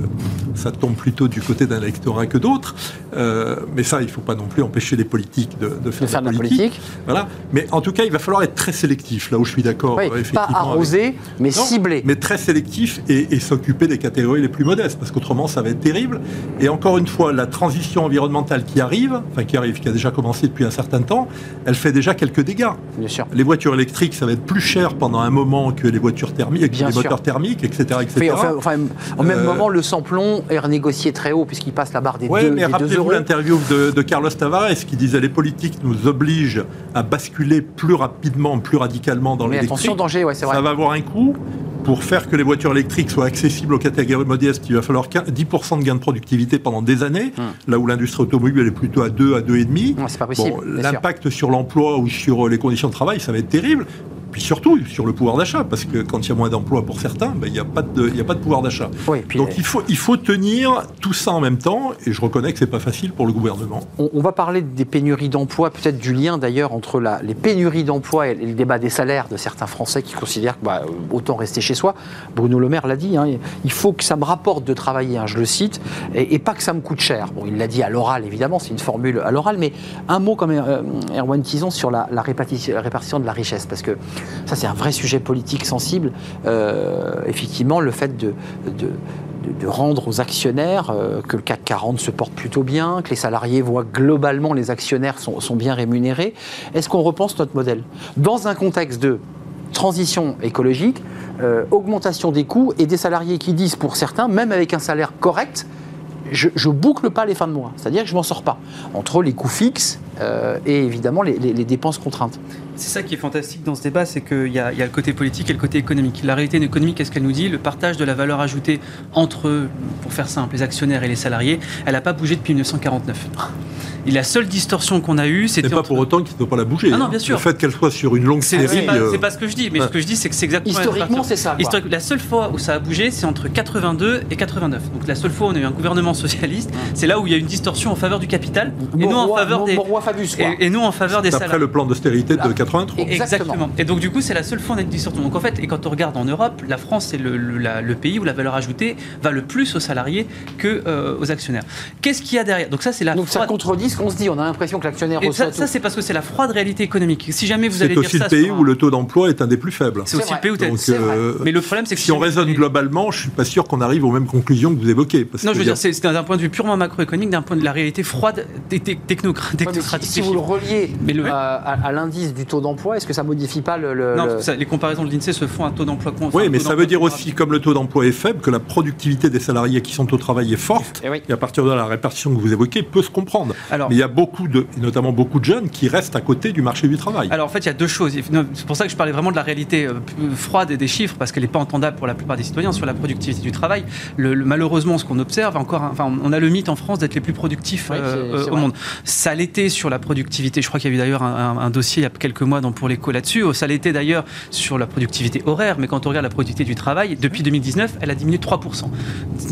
ça tombe plutôt du côté d'un électorat que d'autres. Euh, mais ça, il ne faut pas non plus empêcher les politiques de, de faire, De faire de la politique. Voilà. Mais en tout cas, il va falloir être très sélectif, là où je suis d'accord. Oui, pas avec- arrosé, mais non, ciblé. Mais très sélectif et, et s'occuper des catégories les plus modestes, parce qu'autrement, ça va être terrible. Et encore une fois, la transition environnementale qui arrive, enfin qui arrive, qui a déjà commencé depuis un certain temps, elle fait déjà quelques dégâts. Bien sûr. Les voitures électriques, ça va être plus cher pendant un moment que les voitures thermiques, que les sûr. moteurs thermiques, etc. etc. Enfin, enfin, au même Euh, moment, le samplon est renégocié très haut puisqu'il passe la barre des Ouais, 2 mais deux rappelez-vous l'interview de, de Carlos Tavares qui disait les politiques nous obligent à basculer plus rapidement, plus radicalement dans Mais l'électrique. attention, danger, ouais, c'est vrai. Ça va avoir un coût. Pour faire que les voitures électriques soient accessibles aux catégories modestes, il va falloir 15 10% de gain de productivité pendant des années, là où l'industrie automobile elle est plutôt à 2 à 2,5. Non, c'est pas possible, Bon. L'impact sur l'emploi ou sur les conditions de travail, ça va être terrible. Puis surtout sur le pouvoir d'achat, parce que quand il y a moins d'emplois pour certains, ben, il n'y a, a pas de pouvoir d'achat. Oui, Donc il faut, il faut tenir tout ça en même temps, et je reconnais que c'est pas facile pour le gouvernement. On, on va parler des pénuries d'emploi, peut-être du lien d'ailleurs entre la- les pénuries d'emploi et, le débat des salaires de certains Français qui considèrent que bah, autant rester chez soi. Bruno Le Maire l'a dit, hein, il faut que ça me rapporte de travailler, hein, je le cite, et, et pas que ça me coûte cher. Bon, il l'a dit à l'oral, évidemment, c'est une formule à l'oral, mais un mot comme euh, Erwan Tison sur la, la répartition, répartition de la richesse, parce que ça c'est un vrai sujet politique sensible. Euh, effectivement, le fait de- rendre aux actionnaires euh, que le CAC 40 se porte plutôt bien, que les salariés voient globalement les actionnaires sont, sont bien rémunérés. Est-ce qu'on repense notre modèle? Dans un contexte de transition écologique, euh, augmentation des coûts et des salariés qui disent pour certains, même avec un salaire correct, je, je boucle pas les fins de mois, c'est-à-dire que je m'en sors pas entre les coûts fixes euh, et évidemment les, les- les dépenses contraintes. C'est ça qui est fantastique dans ce débat, c'est qu'il y, a il y a le côté politique et le côté économique. La réalité économique, qu'est-ce qu'elle nous dit? Le partage de la valeur ajoutée entre, pour faire simple, les actionnaires et les salariés, elle n'a pas bougé depuis 1949. Et la seule distorsion qu'on a eue, C'est c'était pas entre- pour autant qu'il ne faut pas la bouger. Ah non, hein. bien sûr. Le fait qu'elle soit sur une longue C'est c'est série. pas, euh, c'est pas ce que je dis, mais ouais. ce que je dis, c'est que c'est exactement. la Historiquement, c'est ça. Historique- La seule fois où ça a bougé, c'est entre 82 et 89. Donc la seule fois où on a eu un gouvernement socialiste, c'est là où il y a eu une distorsion en faveur du capital et non en faveur des. Fabius, quoi. Et, et nous en faveur des D'après salariés. le plan d'austérité de 83. Exactement. Et donc du coup, c'est la seule on est surtout. Donc en fait, et quand on regarde en Europe, la France c'est le, le- la- le pays où la valeur ajoutée va le plus aux salariés que euh, aux actionnaires. Qu'est-ce qu'il y a derrière? Donc ça, c'est la Donc ça contredit ce qu'on se dit. On a l'impression que l'actionnaire reçoit ça, c'est parce que c'est la froide réalité économique. Si jamais vous C'est allez dire aussi ça le pays sur un- où le taux d'emploi est un des plus faibles. c'est aussi C'est le pays où t'as- Donc, c'est vrai. euh, Mais le problème, c'est que si on raisonne globalement, je suis pas sûr qu'on arrive aux mêmes conclusions que vous évoquez. Parce Non, que je veux a- dire, c'est c'est d'un point de vue purement macroéconomique, d'un point de la réalité froide, technocratique. Si, si vous le reliez Mais le- à, à l'indice du taux d'emploi, est-ce que ça modifie pas le. le- Non, le- ça, les comparaisons de l'INSEE se font un taux d'emploi con- enfin, Oui, mais ça veut dire aussi, comme le taux d'emploi est faible, que la productivité des salariés qui sont au travail est forte. Eh oui. Et à partir de là, la répartition que vous évoquez peut se comprendre. Alors- mais il y a beaucoup de, notamment beaucoup de jeunes, qui restent à côté du marché du travail. Alors en fait, il y a deux choses. C'est pour ça que je parlais vraiment de la réalité euh, froide et des chiffres, parce qu'elle n'est pas entendable pour la plupart des citoyens sur la productivité du travail. Le- le- malheureusement, ce qu'on observe, encore, enfin, on a le mythe en France d'être les plus productifs Oui, euh, euh, au vrai. monde. Ça l'était sur la productivité. Je crois qu'il y a eu d'ailleurs un, un- un dossier il y a quelques mois dans Pour l'écho là-dessus. Ça l'était d'ailleurs sur la productivité horaire, mais quand on regarde la productivité du travail, depuis 2019, elle a diminué de 3%.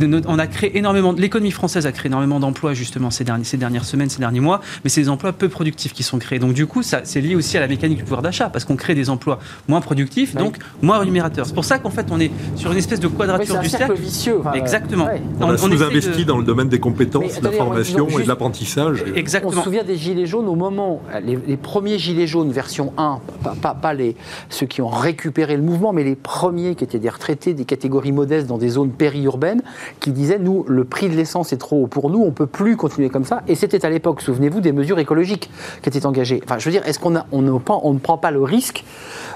De notre- On a créé énormément, l'économie française a créé énormément d'emplois justement ces, derniers, ces dernières semaines, ces derniers mois, mais c'est des emplois peu productifs qui sont créés. Donc du coup, ça, c'est lié aussi à la mécanique du pouvoir d'achat, parce qu'on crée des emplois moins productifs, donc moins rémunérateurs. C'est pour ça qu'en fait, on est sur une espèce de Oui, c'est quadrature un du cercle cercle. vicieux. enfin, Exactement. ouais. on, a sous-investi de- dans le domaine des compétences, Mais de la formation et de l'apprentissage. On Exactement. se souvient des Gilets jaunes au moment, les, les premiers Gilets jaunes version 1, pas, pas- pas les, ceux qui ont récupéré le mouvement, mais les premiers qui étaient des retraités, des catégories modestes dans des zones périurbaines, qui disaient, nous, le prix de l'essence est trop haut pour nous, on peut plus continuer comme ça. Et c'était à l'époque, souvenez-vous, des mesures écologiques qui étaient engagées. Enfin, je veux dire, est-ce qu'on a- on ne, prend- on ne prend pas le risque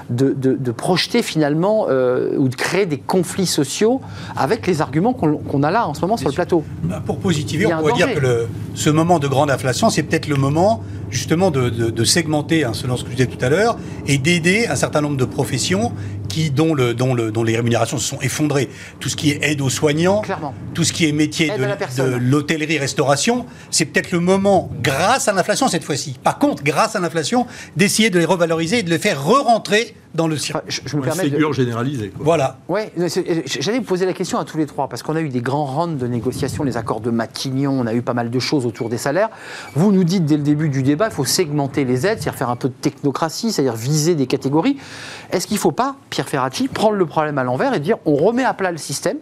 de, de- de projeter finalement, euh, ou de créer des conflits sociaux avec les arguments qu'on a là en ce moment sur le plateau? Bah, Pour positiver, on pourrait dire que le- ce moment de grande inflation, c'est peut-être le moment justement de, de- de segmenter, hein, selon ce que je disais tout à l'heure, et d'aider un certain nombre de professions qui, dont, le, dont, le, dont les rémunérations se sont effondrées. Tout ce qui est aide aux soignants, Clairement. tout ce qui est métier Aide de, de l'hôtellerie-restauration, c'est peut-être le moment, grâce à l'inflation cette fois-ci, par contre, grâce à l'inflation, d'essayer de les revaloriser et de les faire re-rentrer dans le Enfin, circuit. je, je me permets de, Ségur généralisé. quoi. Voilà. Ouais, j'allais vous poser la question à tous les trois, parce qu'on a eu des grands rounds de négociations, les accords de Matignon, on a eu pas mal de choses autour des salaires. Vous nous dites dès le début du débat, il faut segmenter les aides, c'est-à-dire faire un peu de technocratie, c'est-à-dire viser des catégories. Est-ce qu'il ne faut pas, Pierre Ferracci, prendre le problème à l'envers et dire on remet à plat le système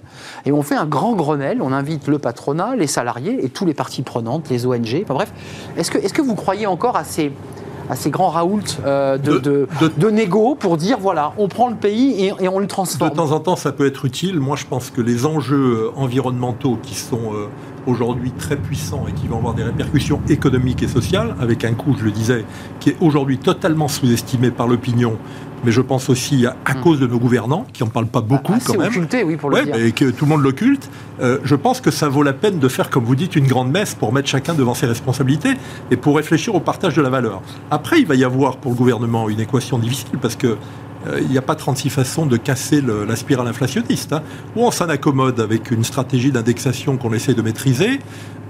et on fait un grand Grenelle, on invite le patronat, les salariés et tous les parties prenantes, les ONG, enfin bref. Est-ce que, est que vous croyez encore à ces à ces grands raouts euh, de, De- de, de- de négo pour dire voilà, on prend le pays et, et on le De transforme. temps en temps, ça peut être utile. Moi, je pense que les enjeux environnementaux qui sont euh, aujourd'hui très puissants et qui vont avoir des répercussions économiques et sociales, avec un coût, je le disais, qui est aujourd'hui totalement sous-estimé par l'opinion, mais je pense aussi à, à cause de nos gouvernants, qui n'en parlent pas beaucoup Assez quand même. occulté, oui, pour le Ouais, dire. et que tout le monde l'occulte. Euh, je pense que ça vaut la peine de faire, comme vous dites, une grande messe pour mettre chacun devant ses responsabilités et pour réfléchir au partage de la valeur. Après, il va y avoir pour le gouvernement une équation difficile parce que il n'y a pas 36 façons de casser le- la spirale inflationniste. hein. Ou on s'en accommode avec une stratégie d'indexation qu'on essaie de maîtriser,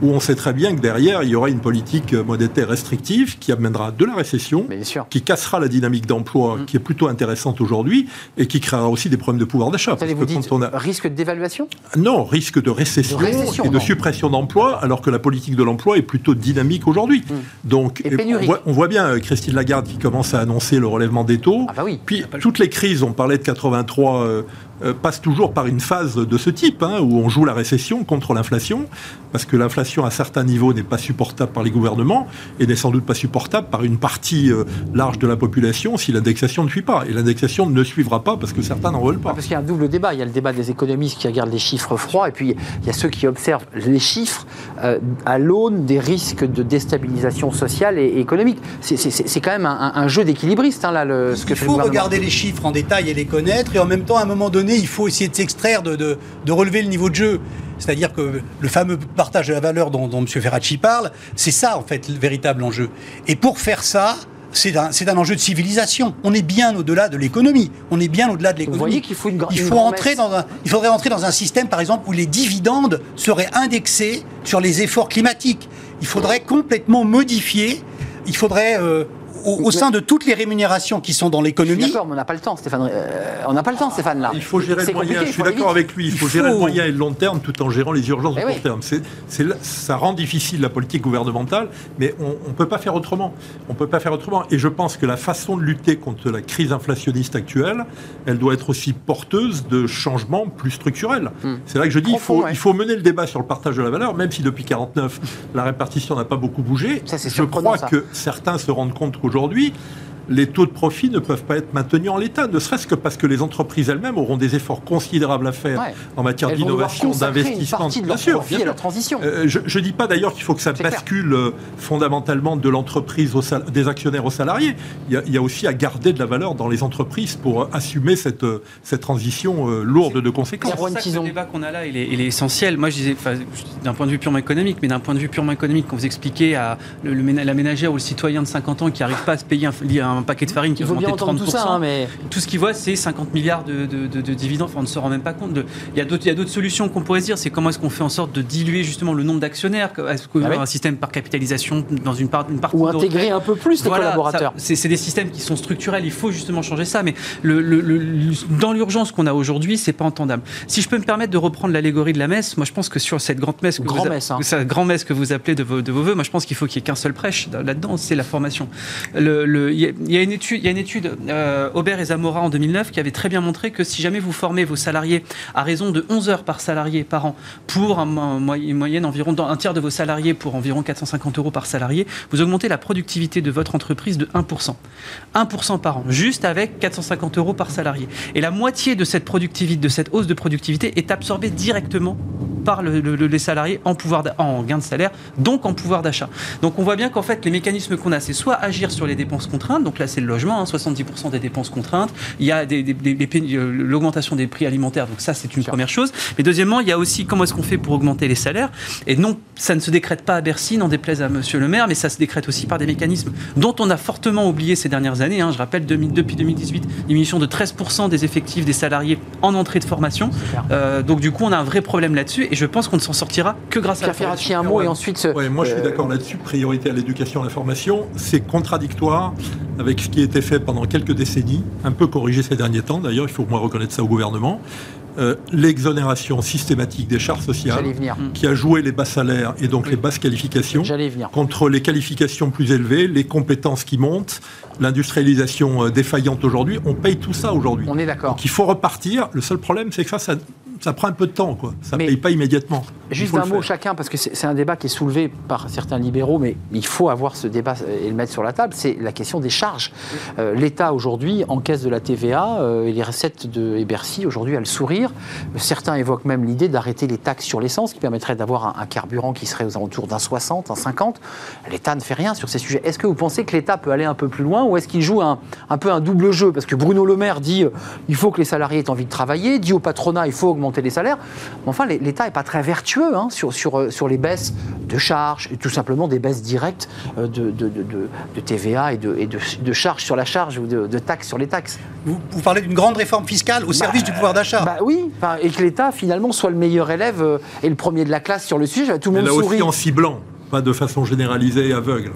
ou on sait très bien que derrière, il y aura une politique euh, monétaire restrictive qui amènera de la récession, qui cassera la dynamique d'emploi Mm. qui est plutôt intéressante aujourd'hui et qui créera aussi des problèmes de pouvoir d'achat. Parce vous que dites quand on a- risque de dévaluation? Non, risque de récession, De récession, et de non. suppression d'emploi, alors que la politique de l'emploi est plutôt dynamique aujourd'hui. Donc, Et et pénurie. on, voit, on voit bien euh, Christine Lagarde qui commence à annoncer le relèvement des taux. Ah bah oui. Puis toutes les crises, on parlait de 83, euh, passent toujours par une phase de ce type, hein, où on joue la récession contre l'inflation, parce que l'inflation à certains niveaux n'est pas supportable par les gouvernements, et n'est sans doute pas supportable par une partie euh, large de la population si l'indexation ne suit pas. Et l'indexation ne suivra pas parce que certains n'en veulent Ah, pas. Parce qu'il y a un double débat. Il y a le débat des économistes qui regardent les chiffres froids, et puis il y a ceux qui observent les chiffres euh, à l'aune des risques de déstabilisation sociale et, économique. C'est- quand même un, un jeu d'équilibriste, hein, là, le, ce que il fait le faut regarder les chiffres en détail et les connaître, et en même temps, à un moment donné, il faut essayer de s'extraire, de, de- de relever le niveau de jeu. C'est-à-dire que le fameux partage de la valeur dont, dont M. Ferracci parle, c'est ça, en fait, le véritable enjeu. Et pour faire ça, c'est un, un enjeu de civilisation. On est bien au-delà de l'économie. On est bien au-delà de l'économie. voyez qu'il faut une gra- il, faut entrer dans un, il faudrait entrer dans un système, par exemple, où les dividendes seraient indexés sur les efforts climatiques. Il faudrait complètement modifier. Il faudrait, euh, au, au sein de toutes les rémunérations qui sont dans l'économie, D'accord, mais on n'a pas le temps, Stéphane. Euh, on n'a pas le temps, Stéphane, là. Il faut gérer le moyen. Je suis d'accord avec lui. Il faut Il gérer le moyen et le long terme tout en gérant les urgences Eh de oui. court terme. Ça rend difficile la politique gouvernementale, mais on ne peut pas faire autrement. On peut pas faire autrement. Et je pense que la façon de lutter contre la crise inflationniste actuelle, elle doit être aussi porteuse de changements plus structurels. C'est là que je dis il faut, Hmm. ouais. il faut mener le débat sur le partage de la valeur, même si depuis 49 la répartition n'a pas beaucoup bougé. Ça, je crois ça. que certains se rendent compte qu'aujourd'hui, aujourd'hui les taux de profit ne peuvent pas être maintenus en l'état, ne serait-ce que parce que les entreprises elles-mêmes auront des efforts considérables à faire Ouais. en matière d'innovation, d'investissement. Bien leur sûr, bien sûr. transition. Euh, je ne dis pas d'ailleurs qu'il faut que ça C'est clair. bascule euh, fondamentalement de l'entreprise des actionnaires aux salariés. Il y, a, il y a aussi à garder de la valeur dans les entreprises pour euh, assumer cette, euh, cette transition euh, lourde de conséquences. C'est pour ça que le débat qu'on a là, il est, il est essentiel. Moi, je disais, d'un point de vue purement économique, mais d'un point de vue purement économique, quand vous expliquez à le- le la ménagère ou le citoyen de 50 ans qui n'arrive pas à se payer un, un paquet de farine qui a augmenté de entendre 30%, tout ça, hein, mais tout ce qu'il voit, c'est 50 milliards de, de- de- de dividendes. Enfin, on ne se rend même pas compte. De... Il y a d'autres solutions qu'on pourrait se dire. C'est comment est-ce qu'on fait en sorte de diluer justement le nombre d'actionnaires? Est-ce qu'on Ah un système par capitalisation dans une, part, une partie ou intégrer un peu plus les voilà, collaborateurs. C'est des systèmes qui sont structurels. Il faut justement changer ça. Mais le, le- dans l'urgence qu'on a aujourd'hui, c'est pas entendable. Si je peux me permettre de reprendre l'allégorie de la messe, moi je pense que sur cette grande messe que, vous, Grand-messe, hein. cette grande messe que vous appelez de vos, de vos voeux, moi je pense qu'il faut qu'il y ait qu'un seul prêche là-dedans, c'est la formation. Le- le- Il y, a- une étude, euh, Aubert et Zamora en 2009 qui avait très bien montré que si jamais vous formez vos salariés à raison de 11 heures par salarié par an pour un, environ un tiers de vos salariés pour environ 450 euros par salarié, vous augmentez la productivité de votre entreprise de 1%. 1% par an, juste avec 450 euros par salarié. Et la moitié de cette productivité, de cette hausse de productivité est absorbée directement par le- le- le- les salariés en, pouvoir en gain de salaire, donc en pouvoir d'achat. Donc on voit bien qu'en fait, les mécanismes qu'on a, c'est soit agir sur les dépenses contraintes, donc là c'est le logement, hein, 70% des dépenses contraintes, il y a des- des- des- des pénu- euh, l'augmentation des prix alimentaires, donc ça c'est une première chose. Mais deuxièmement, il y a aussi comment est-ce qu'on fait pour augmenter les salaires. Et non, ça ne se décrète pas à Bercy, n'en déplaise à Monsieur le maire, mais ça se décrète aussi par des mécanismes dont on a fortement oublié ces dernières années. hein. Je rappelle, 2000 depuis 2018, diminution de 13% des effectifs des salariés en entrée de formation. Euh, donc du coup, on a un vrai problème là-dessus, et je pense qu'on ne s'en sortira que grâce à la Pierre formation. Ferracci, un mot Ouais. et ensuite. ce- Ouais, moi, je suis euh, d'accord là-dessus. Priorité à l'éducation et à la formation. C'est contradictoire avec ce qui a été fait pendant quelques décennies, un peu corrigé ces derniers temps. D'ailleurs, il faut moi reconnaître ça au gouvernement. Euh, L'exonération systématique des charges sociales, venir. qui a joué les bas salaires et donc les basses qualifications, J'allais y venir. contre les qualifications plus élevées, les compétences qui montent, l'industrialisation euh, défaillante aujourd'hui. On paye tout ça aujourd'hui. On est d'accord. Donc il faut repartir. Le seul problème, c'est que ça, ça, ça prend un peu de temps. Quoi. Ça ne paye pas immédiatement. Juste un mot chacun, parce que c'est un débat qui est soulevé par certains libéraux, mais il faut avoir ce débat et le mettre sur la table, c'est la question des charges. Euh, L'État aujourd'hui encaisse de la TVA euh, et les recettes de et Bercy aujourd'hui a le sourire. Certains évoquent même l'idée d'arrêter les taxes sur l'essence, qui permettrait d'avoir un, un carburant qui serait aux alentours d'un 60, un 50. L'État ne fait rien sur ces sujets. Est-ce que vous pensez que l'État peut aller un peu plus loin ou est-ce qu'il joue un, un peu un double jeu? Parce que Bruno Le Maire dit euh, il faut que les salariés aient envie de travailler, dit au patronat il faut augmenter les salaires. Mais enfin, l'État n'est pas très vertueux hein, sur, sur, euh, sur les baisses de charges, et tout simplement des baisses directes euh, de, de, de- de- de TVA et, de, et de, de charges sur la charge ou de, de taxes sur les taxes. vous, vous parlez d'une grande réforme fiscale au service du pouvoir d'achat. Bah oui, enfin, et que l'État finalement soit le meilleur élève euh, et le premier de la classe sur le sujet. Tout le Mais monde là sourit. aussi en ciblant, pas de façon généralisée et aveugle.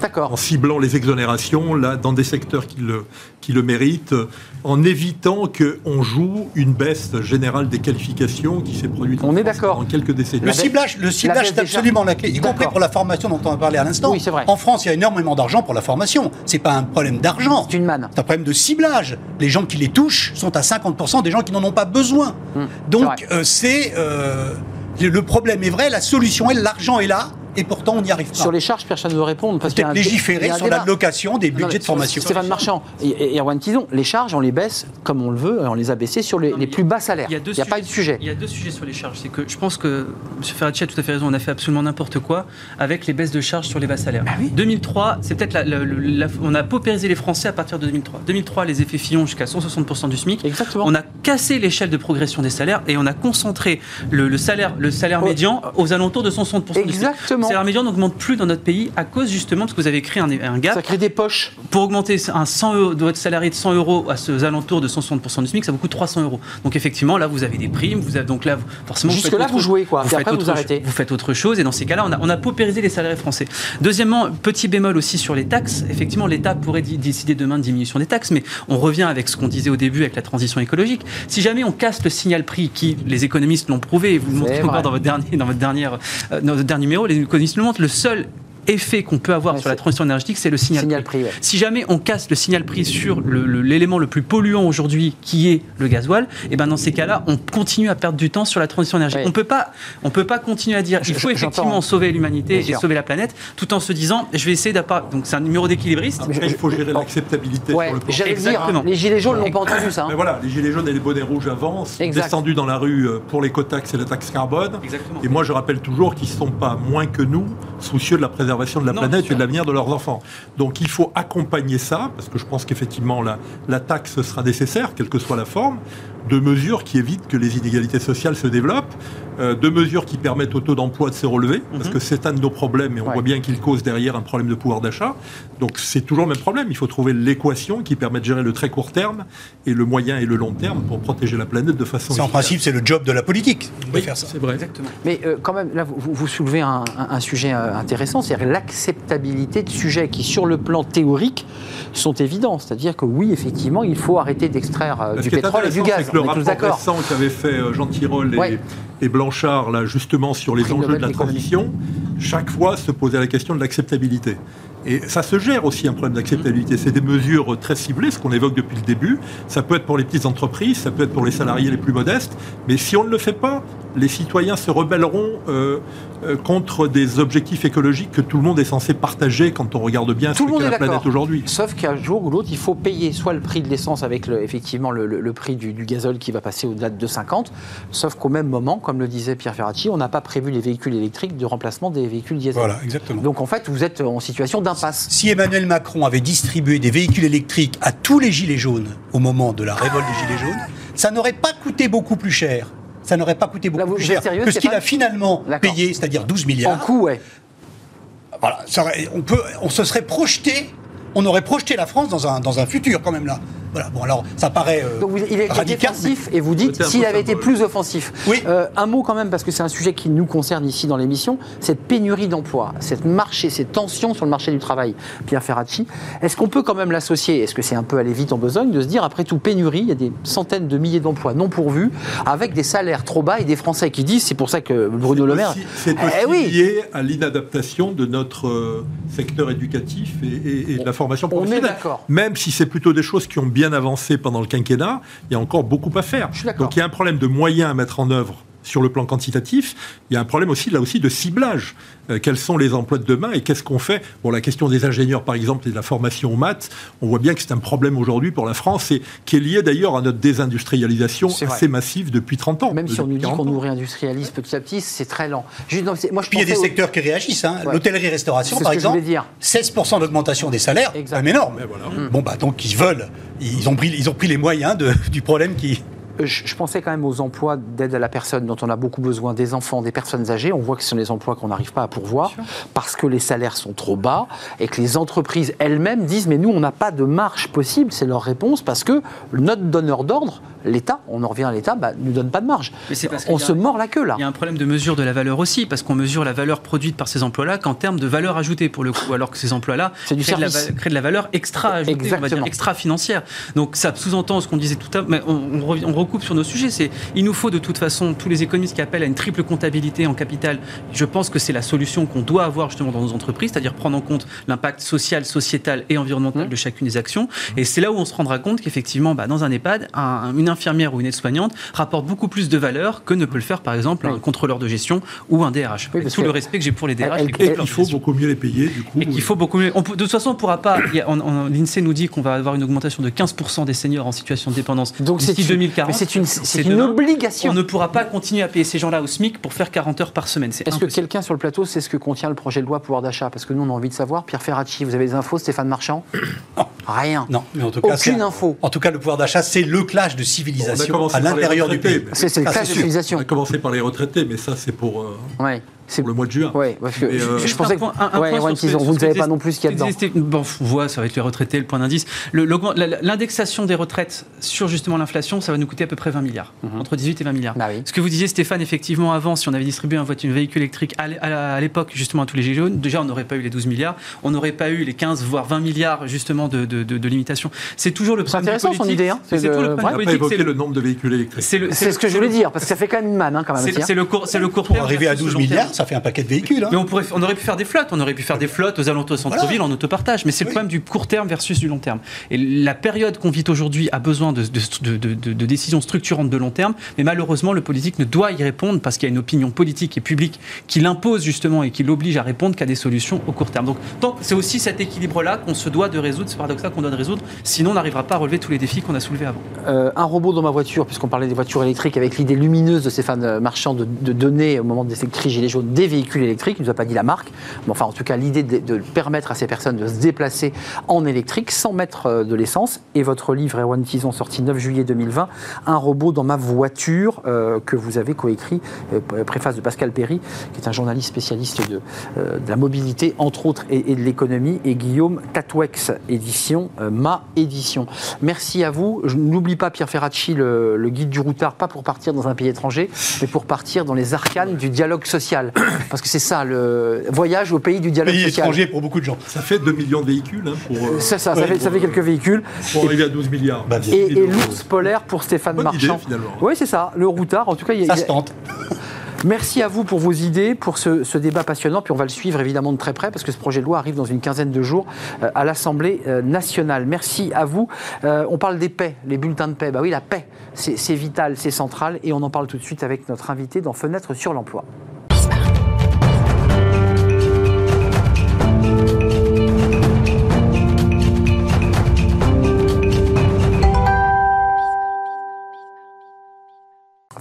D'accord. En ciblant les exonérations là, dans des secteurs qui le, qui le méritent, euh, en évitant qu'on joue une baisse générale des qualifications qui s'est produite en On est France d'accord. pendant quelques décennies. Le ciblage, le ciblage c'est absolument la clé, y compris pour la formation dont on a parlé à l'instant. Oui, c'est vrai. En France, il y a énormément d'argent pour la formation. C'est pas un problème d'argent. C'est une manne. C'est un problème de ciblage. Les gens qui les touchent sont à 50% des gens qui n'en ont pas besoin. Hum, Donc, c'est euh, c'est. euh, le problème est vrai, la solution est l'argent est là, et pourtant on n'y arrive pas. Sur les charges, personne ne veut répondre. Parce qu'il y a Peut-être légiférer sur l'allocation des budgets de formation. Stéphane Marchand et, Erwan Tison, les charges, on les baisse comme on le veut, on les a baissées sur les, Non, les plus bas salaires. Il y a, deux a pas eu de sujet. Il y a deux sujets sur les charges. C'est que je pense que M. Ferracci a tout à fait raison. On a fait absolument n'importe quoi avec les baisses de charges sur les bas salaires. 2003, c'est peut-être la, la- la- on a paupérisé les Français à partir de 2003. 2003, les effets Fillon jusqu'à 160% du SMIC. Exactement. On a cassé l'échelle de progression des salaires et on a concentré le, le salaire, le salaire Ouais. médian aux alentours de 160% du SMIC. Exactement. salaire médian n'augmente plus dans notre pays à cause justement parce que vous avez créé un, un gap. Ça crée des poches. Pour augmenter un 100 euros, de votre salarié de 100 euros à ce alentours de 160% du SMIC, ça vous coûte 300 euros. Donc effectivement, là, vous avez des primes, vous avez donc là, vous- forcément, vous Jusque là, autre- vous jouez, quoi. Vous faites, après, vous autre, arrêtez. vous faites autre chose, et dans ces cas-là, on a, on a paupérisé les salariés français. Deuxièmement, petit bémol aussi sur les taxes. Effectivement, l'État pourrait décider demain de diminution des taxes, mais on revient avec ce qu'on disait au début avec la transition écologique. Si jamais on casse le signal prix, qui les économistes l'ont prouvé, et vous le montrez encore dans votre dernier, dans votre dernière, euh, dans votre dernier numéro, les économistes le montrent. Le seul effet qu'on peut avoir Ouais, sur la c'est- transition énergétique, c'est le signal, Signal prix, ouais. si jamais on casse le signal prix sur le- le- l'élément le, plus polluant aujourd'hui, qui est le gasoil, et ben dans ces cas-là, on continue à perdre du temps sur la transition énergétique. On peut pas, on peut pas continuer à dire il faut effectivement j'entends. sauver l'humanité et sûr. sauver la planète, tout en se disant je vais essayer d'appart. Donc c'est un numéro d'équilibriste. Après, il faut gérer l'acceptabilité Ouais, sur le plan. j'allais le dire, Exactement. les gilets jaunes n'ont pas entendu ça. hein. Mais voilà, les gilets jaunes et les bonnets rouges avancent, Exact. descendus dans la rue euh, pour l'écotaxe et la taxe carbone. Exactement. Et moi, je rappelle toujours qu'ils ne sont pas moins que nous soucieux de la préservation de la Non, planète et de l'avenir de leurs enfants. Donc, il faut accompagner ça, parce que je pense qu'effectivement, la, la taxe sera nécessaire, quelle que soit la forme, de mesures qui évitent que les inégalités sociales se développent, euh, de mesures qui permettent au taux d'emploi de se relever, parce que c'est un de nos problèmes, et on Ouais. voit bien qu'il cause derrière un problème de pouvoir d'achat. Donc, c'est toujours le même problème. Il faut trouver l'équation qui permet de gérer le très court terme et le moyen et le long terme pour protéger la planète de façon C'est en principe, c'est le job de la politique de Oui, faire ça. c'est vrai. Exactement. Mais euh, quand même, là, vous, vous soulevez un, un- un sujet euh, intéressant, c'est-à-dire l'acceptabilité de sujets qui, sur le plan théorique, sont évidents. C'est-à-dire que oui, effectivement, il faut arrêter d'extraire euh, du pétrole et du gaz. Le rapport récent qu'avaient fait euh, Jean Tirole et, Ouais. et Blanchard, là, justement, sur les Prix enjeux Nobel de la transition, chaque fois se posait la question de l'acceptabilité. Et ça se gère aussi un problème d'acceptabilité. C'est des mesures très ciblées, ce qu'on évoque depuis le début. Ça peut être pour les petites entreprises, ça peut être pour les salariés les plus modestes. Mais si on ne le fait pas, les citoyens se rebelleront euh, euh, contre des objectifs écologiques que tout le monde est censé partager quand on regarde bien Tout ce qu'est est la planète aujourd'hui. Sauf qu'un jour ou l'autre, il faut payer soit le prix de l'essence avec le, effectivement le, le- le prix du, du gazole qui va passer au-delà de 2,50. Sauf qu'au même moment, comme le disait Pierre Ferracci, on n'a pas prévu les véhicules électriques de remplacement des véhicules diesel. Voilà, exactement. Donc en fait, vous êtes en situation Si Emmanuel Macron avait distribué des véhicules électriques à tous les gilets jaunes au moment de la révolte des gilets jaunes, ça n'aurait pas coûté beaucoup plus cher. Ça n'aurait pas coûté beaucoup Là, vous- plus cher sérieux, que ce qu'il a finalement payé, c'est-à-dire 12 En milliards. coût, ouais. Voilà, ça aurait- on, peut, on se serait projeté, on aurait projeté la France dans un, dans un futur quand même là. Voilà, bon alors ça paraît euh, Donc vous- il est radical. défensif et vous dites s'il avait été plus offensif. Oui. Euh, un mot quand même parce que c'est un sujet qui nous concerne ici dans l'émission, cette pénurie d'emploi, cette marché, cette tension sur le marché du travail. Pierre Ferracci, est-ce qu'on peut quand même l'associer Est-ce que c'est un peu aller vite en besogne de se dire après tout pénurie, il y a des centaines de milliers d'emplois non pourvus avec des salaires trop bas et des Français qui disent, c'est pour ça que Bruno Le Maire, aussi- C'est aussi Eh oui. lié à l'inadaptation de notre euh, secteur éducatif et, et- et de la formation on est professionnelle. d'accord. Même si c'est plutôt des choses qui ont bien avancé pendant le quinquennat, il y a encore beaucoup à faire. Donc il y a un problème de moyens à mettre en œuvre sur le plan quantitatif. Il y a un problème aussi, là aussi, de ciblage. Euh, quels sont les emplois de demain et qu'est-ce qu'on fait? Bon, la question des ingénieurs, par exemple, et de la formation aux maths, on voit bien que c'est un problème aujourd'hui pour la France et qui est lié d'ailleurs à notre désindustrialisation assez massive depuis 30 ans. même si on nous dit 40 qu'on nous réindustrialise petit à petit, c'est très lent. Juste, non, moi, je Puis il y a des au- secteurs qui réagissent. Hein. Ouais. L'hôtellerie-restauration, par ce que je exemple, voulais dire. 16% d'augmentation des salaires, c'est énorme. Bon, bah, donc ils veulent, ils ont pris, ils ont pris les moyens de- du problème qui. Je, pensais quand même aux emplois d'aide à la personne dont on a beaucoup besoin, des enfants, des personnes âgées. On voit que ce sont des emplois qu'on n'arrive pas à pourvoir parce que les salaires sont trop bas et que les entreprises elles-mêmes disent mais nous on n'a pas de marge possible. C'est leur réponse parce que notre donneur d'ordre, l'État, on en revient à l'État, bah, nous donne pas de marge. Mais parce On se mord la queue là. Il y a un problème de mesure de la valeur aussi, parce qu'on mesure la valeur produite par ces emplois-là qu'en termes de valeur ajoutée pour le coup, alors que ces emplois-là créent, de la service. va- créent de la valeur extra ajoutée, on va dire Exactement. extra financière. Donc ça sous-entend ce qu'on disait tout à l'heure, mais on, on on recoupe sur nos sujets. C'est il nous faut de toute façon tous les économistes qui appellent à une triple comptabilité en capital. Je pense que c'est la solution qu'on doit avoir justement dans nos entreprises, c'est-à-dire prendre en compte l'impact social, sociétal et environnemental Mmh. de chacune des actions. Et c'est là où on se rendra compte qu'effectivement, bah, dans un EHPAD, un- une infirmière ou une aide-soignante rapporte beaucoup plus de valeur que ne peut le faire par exemple un Oui. contrôleur de gestion ou un DRH. Oui, Avec tout le respect que j'ai pour les DRH. Elle- elle- Et qu'il faut gestion. beaucoup mieux les payer, du coup. Et qu'il faut beaucoup mieux. on peut- de toute façon, on ne pourra pas. L'INSEE nous dit qu'on va avoir une augmentation de 15% des seniors en situation de dépendance d'ici une, 2040. Mais c'est une, c'est une demain. obligation. On ne pourra pas continuer à payer ces gens-là au SMIC pour faire 40 heures par semaine. C'est Est-ce que quelqu'un sur le plateau sait ce que contient le projet de loi pouvoir d'achat? Parce que nous, on a envie de savoir. Pierre Ferracci, vous avez des infos? Stéphane Marchand? Rien. Non, mais en tout cas, Aucune info. En tout cas, le pouvoir d'achat, c'est le clash de civilisation à l'intérieur du pays. C'est c'est le c'est de sûr. On civilisation. a commencé par les retraités, mais ça, c'est pour. euh, Ouais. C'est pour le mois de juin. Ouais, parce que Mais, euh, je pensais un que point- un- un ouais, point sur ce- vous ne savez pas non plus ce qu'il y a dedans. Bon, on voit, ça va être les retraités, le point d'indice. L'indexation des retraites sur justement l'inflation, ça va nous coûter à peu près 20 milliards, entre 18 et 20 milliards. Bah oui. Ce que vous disiez, Stéphane, effectivement, avant, si on avait distribué un, voiture, un véhicule électrique à l'é- à à l'époque, justement, à tous les gilets jaunes, déjà, on n'aurait pas eu les 12 milliards, on n'aurait pas eu les 15, voire 20 milliards, justement, de, de, de- de limitation. C'est toujours le C'est problème intéressant, son idée, hein. C'est C'est le On problème n'a pas politique. évoqué c'est le nombre de véhicules électriques. c'est C'est ce que je voulais dire, parce que ça fait quand même une manne, hein, quand même. C'est c'est le court, c'est le court Pour terme arriver à versus 12 le long terme. milliards, ça fait un paquet de véhicules. hein. Mais on, pourrait, on aurait pu faire des flottes, on aurait pu faire des flottes aux alentours de centre-ville en autopartage, mais c'est le problème du court terme versus du long terme. Et la période qu'on vit aujourd'hui a besoin de, de- de- de- de décisions structurantes de long terme, mais malheureusement le politique ne doit y répondre parce qu'il y a une opinion politique et publique qui l'impose justement et qui l'oblige à répondre qu'à des solutions au court terme. Donc c'est aussi cet équilibre-là qu'on se doit de résoudre, ce paradoxe-là qu'on doit de résoudre, sinon on n'arrivera pas à relever tous les défis qu'on a soulevés avant. Euh, un robot dans ma voiture, puisqu'on parlait des voitures électriques, avec l'idée lumineuse de Stéphane euh, Marchand de, de donner au moment des cris gilets jaunes des véhicules électriques. Il ne nous a pas dit la marque, mais enfin en tout cas l'idée de, permettre à ces personnes de se déplacer en électrique sans mettre euh, de l'essence. Et votre livre, Erwan Tison, sorti 9 juillet 2020, Un robot dans ma voiture, euh, que vous avez coécrit, euh, préface de Pascal Perry, qui est un journaliste spécialiste de, la mobilité, entre autres, et, de l'économie, et Guillaume Tatwex, édition, ma édition. Merci à vous. Je n'oublie pas Pierre Ferracci, le guide du routard, pas pour partir dans un pays étranger, mais pour partir dans les arcanes du dialogue social. Parce que c'est ça, le voyage au pays du dialogue Pays social. étranger pour beaucoup de gens. Ça fait 2 millions de véhicules hein, pour, euh, C'est ça, ça, Ouais, fait, ça fait quelques véhicules. pour arriver à 12 milliards. Bah. Et, 10 000 et euros. l'ours polaire pour Stéphane Bonne idée, Marchand. finalement. Oui, c'est ça, le routard. En tout cas, il y a- Ça se tente. Merci à vous pour vos idées, pour ce, ce débat passionnant. Puis on va le suivre évidemment de très près parce que ce projet de loi arrive dans une quinzaine de jours euh, à l'Assemblée euh, nationale. Merci à vous. Euh, on parle des paix, les bulletins de paix. Bah oui, la paix, c'est vital, c'est central. Et on en parle tout de suite avec notre invité dans Fenêtre sur l'emploi.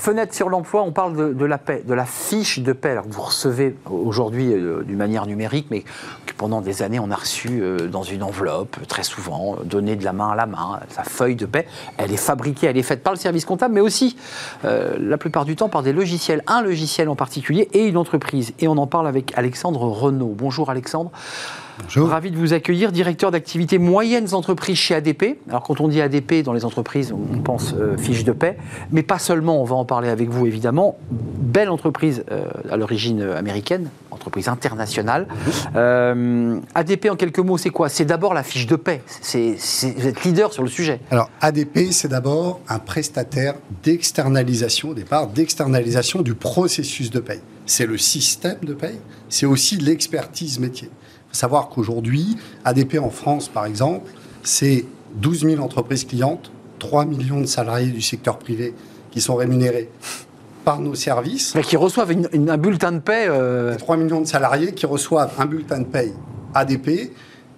Fenêtre sur l'emploi, on parle de, la paix, de la fiche de paix alors, vous recevez aujourd'hui euh, d'une manière numérique, mais que pendant des années on a reçu euh, dans une enveloppe, très souvent, euh, donnée de la main à la main, sa feuille de paix. Elle est fabriquée, elle est faite par le service comptable, mais aussi la plupart du temps par des logiciels, un logiciel en particulier et une entreprise. Et on en parle avec Alexandre Renaud. Bonjour Alexandre. Bonjour. Ravi de vous accueillir, directeur d'activité moyennes entreprises chez ADP. Alors quand on dit ADP dans les entreprises, on pense euh, fiche de paix, mais pas seulement, on va en parler avec vous évidemment. Belle entreprise euh, à l'origine euh, américaine, entreprise internationale. Euh, ADP en quelques mots, c'est quoi? C'est d'abord la fiche de paix. C'est, c'est- vous êtes leader sur le sujet. Alors, ADP, c'est d'abord un prestataire d'externalisation, au départ, d'externalisation du processus de paye. C'est le système de paye, c'est aussi l'expertise métier. Savoir qu'aujourd'hui, ADP en France, par exemple, c'est 12 000 entreprises clientes, 3 millions de salariés du secteur privé qui sont rémunérés par nos services. Mais qui reçoivent une- une- un bulletin de euh, Et 3 millions de salariés qui reçoivent un bulletin de paye ADP,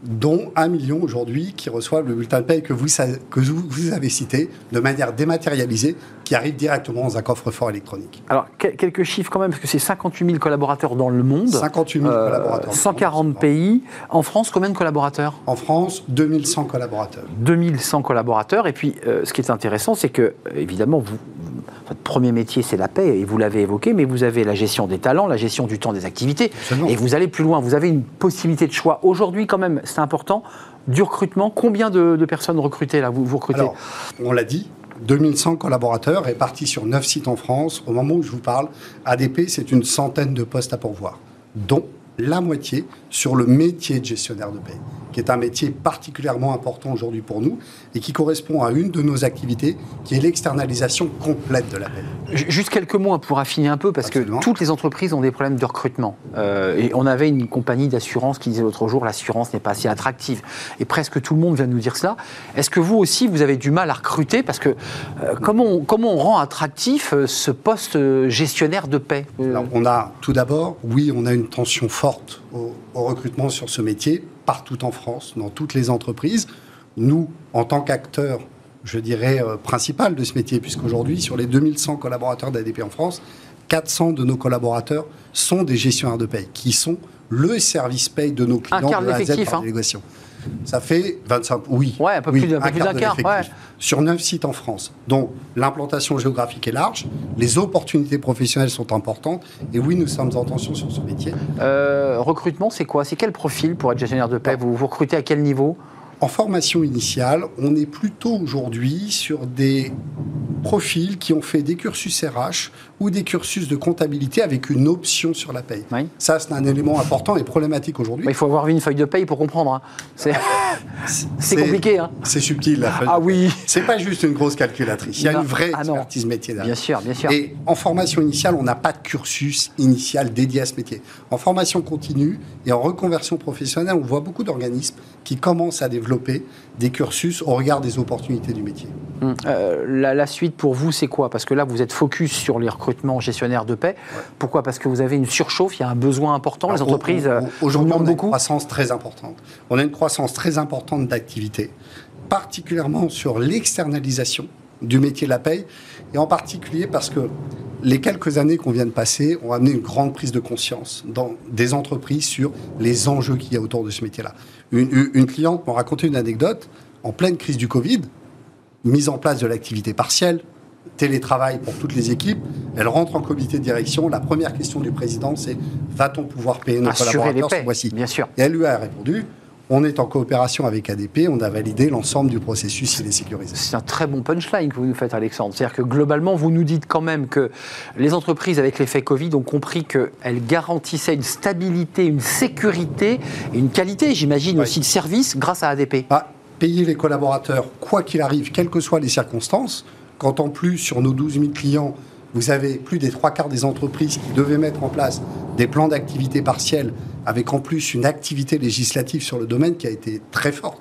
dont 1 million aujourd'hui qui reçoivent le bulletin de paye que vous, que avez cité de manière dématérialisée, qui arrive directement dans un coffre-fort électronique. Alors, quel- quelques chiffres quand même, parce que c'est 58 000 collaborateurs dans le monde. 58 000 Euh, collaborateurs. 140 pays. En France, combien de collaborateurs? En France, 2100 collaborateurs. 2100 collaborateurs. Et puis, euh, ce qui est intéressant, c'est que, euh, évidemment, vous, votre premier métier, c'est la paix, et vous l'avez évoqué, mais vous avez la gestion des talents, la gestion du temps des activités, Absolument. et vous allez plus loin. Vous avez une possibilité de choix. Aujourd'hui, quand même, c'est important, du recrutement. Combien de, de personnes recrutées, là, vous, vous recrutez? Alors, on l'a dit, 2100 collaborateurs répartis sur 9 sites en France. Au moment où je vous parle, ADP, c'est une centaine de postes à pourvoir, dont la moitié sur le métier de gestionnaire de paie, qui est un métier particulièrement important aujourd'hui pour nous et qui correspond à une de nos activités, qui est l'externalisation complète de la paie. Ju- Juste quelques mots hein, pour affiner un peu, parce Absolument. que toutes les entreprises ont des problèmes de recrutement. Euh, et on avait une compagnie d'assurance qui disait l'autre jour l'assurance n'est pas assez attractive. Et presque tout le monde vient de nous dire cela. Est-ce que vous aussi, vous avez du mal à recruter? Parce que euh, comment, on, comment on rend attractif euh, ce poste euh, gestionnaire de paix Euh, Alors, on a tout d'abord, oui, on a une tension forte au, au recrutement sur ce métier, partout en France, dans toutes les entreprises. Nous, en tant qu'acteurs, je dirais, euh, principal de ce métier, puisqu'aujourd'hui, sur les 2100 collaborateurs d'ADP en France, 400 de nos collaborateurs sont des gestionnaires de paye, qui sont le service paye de nos clients de de A à Z hein. Ça fait 25, oui. Ouais, un peu oui, plus d'un- un peu plus quart d'un de quart, l'effectif. ouais. Sur 9 sites en France. Donc, l'implantation géographique est large, les opportunités professionnelles sont importantes, et oui, nous sommes en tension sur ce métier. Euh, recrutement, c'est quoi? C'est quel profil pour être gestionnaire de paix? Vous, vous recrutez à quel niveau? En formation initiale, on est plutôt aujourd'hui sur des profils qui ont fait des cursus RH ou des cursus de comptabilité avec une option sur la paye. Oui. Ça, c'est un élément important et problématique aujourd'hui. Il faut avoir vu une feuille de paye pour comprendre. hein. C'est c'est compliqué. Hein. C'est subtil, la feuille Ah oui. C'est pas juste une grosse calculatrice. Il y a Non. une vraie Ah non. expertise métier derrière. Bien sûr, bien sûr. Et en formation initiale, on n'a pas de cursus initial dédié à ce métier. En formation continue et en reconversion professionnelle, on voit beaucoup d'organismes qui commencent à développer des cursus au regard des opportunités du métier. Hum, euh, la, la suite pour vous, c'est quoi? Parce que là, vous êtes focus sur les recrutements gestionnaires de paix. Pourquoi? Parce que vous avez une surchauffe, il y a un besoin important. Les entreprises euh, aujourd'hui, on a une beaucoup. croissance très importante. On a une croissance très importante d'activité, particulièrement sur l'externalisation du métier de la paye, et en particulier parce que les quelques années qu'on vient de passer ont amené une grande prise de conscience dans des entreprises sur les enjeux qu'il y a autour de ce métier-là. Une, cliente m'a raconté une anecdote en pleine crise du Covid, mise en place de l'activité partielle, télétravail pour toutes les équipes. Elle rentre en comité de direction. La première question du président, c'est va-t-on pouvoir payer nos Assurer collaborateurs ce mois-ci? bien sûr. Et elle lui a répondu on est en coopération avec ADP, on a validé l'ensemble du processus, il est sécurisé. C'est un très bon punchline que vous nous faites, Alexandre. C'est-à-dire que globalement, vous nous dites quand même que les entreprises, avec l'effet Covid, ont compris qu'elles garantissaient une stabilité, une sécurité et une qualité, j'imagine, aussi de service grâce à ADP. Ah, payer les collaborateurs, quoi qu'il arrive, quelles que soient les circonstances, quand en plus, sur nos 12 000 clients, vous avez plus des trois quarts des entreprises qui devaient mettre en place des plans d'activité partielle, avec en plus une activité législative sur le domaine qui a été très forte.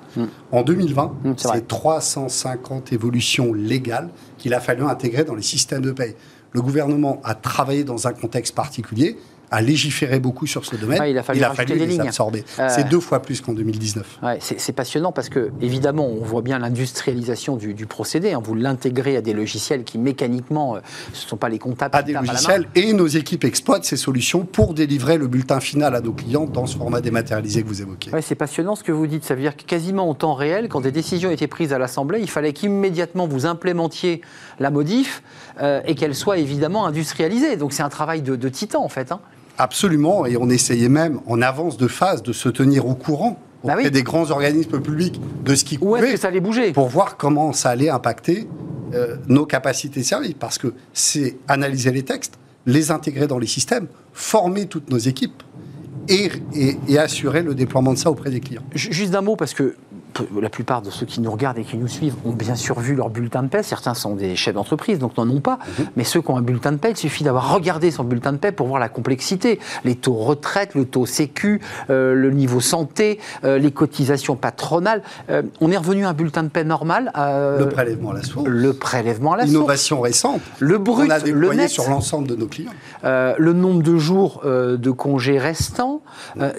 En 2020, Mm, c'est vrai. c'est 350 évolutions légales qu'il a fallu intégrer dans les systèmes de paye. Le gouvernement a travaillé dans un contexte particulier, a légiféré beaucoup sur ce domaine. Ouais, il a fallu rajouter des les lignes. absorber. Euh, C'est deux fois plus qu'en 2019. Ouais, c'est passionnant parce que, évidemment, on voit bien l'industrialisation du, du procédé. hein. Vous l'intégrez à des logiciels qui, mécaniquement, euh, ce ne sont pas les comptables à qui des à logiciels et nos équipes exploitent ces solutions pour délivrer le bulletin final à nos clients dans ce format dématérialisé que vous évoquez. Ouais, c'est passionnant ce que vous dites. Ça veut dire que quasiment en temps réel, quand des décisions étaient prises à l'Assemblée, il fallait qu'immédiatement vous implémentiez la modif euh, et qu'elle soit évidemment industrialisée. Donc c'est un travail de, de titan en fait. hein. Absolument, et on essayait même en avance de phase de se tenir au courant Bah auprès oui. des grands organismes publics de ce qui Où pouvait que ça allait bouger pour voir comment ça allait impacter euh, nos capacités de service. Parce que c'est analyser les textes, les intégrer dans les systèmes, former toutes nos équipes et, et- et assurer le déploiement de ça auprès des clients. Ju- Juste un mot, parce que la plupart de ceux qui nous regardent et qui nous suivent ont bien sûr vu leur bulletin de paie. Certains sont des chefs d'entreprise, donc n'en ont pas. Mais ceux qui ont un bulletin de paie, il suffit d'avoir regardé son bulletin de paie pour voir la complexité. Les taux retraite, le taux sécu, euh, le niveau santé, euh, les cotisations patronales. Euh, on est revenu à un bulletin de paie normal. Le prélèvement à la source, le prélèvement à la source. innovation récente, Le brut, on a le net. sur l'ensemble de nos clients. Le nombre de jours de congés restants,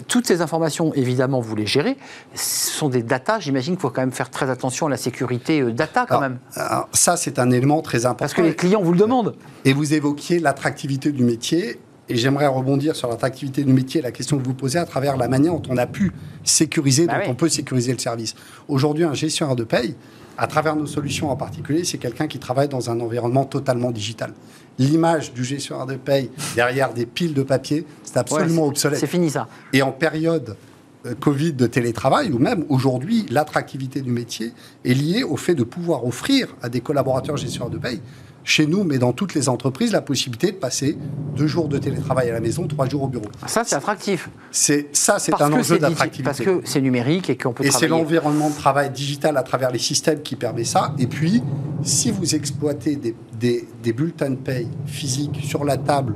toutes ces informations, évidemment, vous les gérez. Ce sont des datas. J'imagine qu'il faut quand même faire très attention à la sécurité euh, data, quand Alors, même. alors, ça, c'est un élément très important. Parce que les clients vous le demandent. Et vous évoquiez l'attractivité du métier. Et j'aimerais rebondir sur l'attractivité du métier, la question que vous posez à travers la manière dont on a pu sécuriser, Bah dont oui. on peut sécuriser le service. Aujourd'hui, un gestionnaire de paye, à travers nos solutions en particulier, c'est quelqu'un qui travaille dans un environnement totalement digital. L'image du gestionnaire de paye derrière des piles de papier, c'est absolument Ouais, obsolète. C'est fini, ça. Et en période Covid de télétravail, ou même aujourd'hui, l'attractivité du métier est liée au fait de pouvoir offrir à des collaborateurs gestionnaires de paye, chez nous, mais dans toutes les entreprises, la possibilité de passer deux jours de télétravail à la maison, trois jours au bureau. Ça, c'est attractif. C'est ça, c'est un digi- d'attractivité. Parce que c'est numérique et qu'on peut Et c'est l'environnement de travail digital à travers les systèmes qui permet ça. Et puis, si vous exploitez des, des- des bulletins de paye physiques sur la table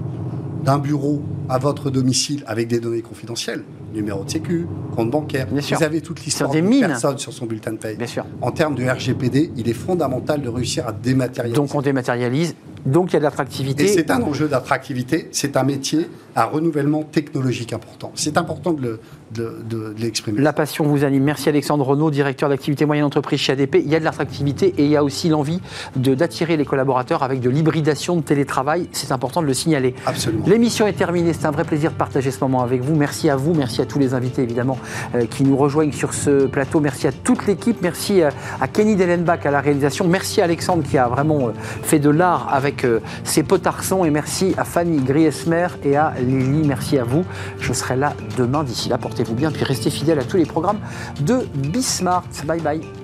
d'un bureau à votre domicile avec des données confidentielles, numéro de sécu, compte bancaire, Bien sûr. vous avez toute l'histoire des mines. personne sur son bulletin de paye. Bien sûr. En termes de RGPD, il est fondamental de réussir à dématérialiser. Donc on dématérialise. Donc il y a de Et l'attractivité. c'est un enjeu d'attractivité, c'est un métier à renouvellement technologique important. C'est important de le- de- de- de l'exprimer. La passion vous anime. Merci Alexandre Renaud, directeur d'activité moyenne entreprise chez ADP. Il y a de l'attractivité et il y a aussi l'envie d'attirer les collaborateurs avec de l'hybridation de télétravail. C'est important de le signaler. Absolument. L'émission est terminée. C'est un vrai plaisir de partager ce moment avec vous. Merci à vous. Merci à tous les invités, évidemment, euh, qui nous rejoignent sur ce plateau. Merci à toute l'équipe. Merci euh, à Kenny Dellenbach à la réalisation. Merci à Alexandre qui a vraiment euh, fait de l'art avec ses potarsons. Et merci à Fanny Griesmer et à Lily. Merci à vous. Je serai là demain. D'ici là, portez-vous bien. Puis restez fidèles à tous les programmes de Bismart. Bye bye.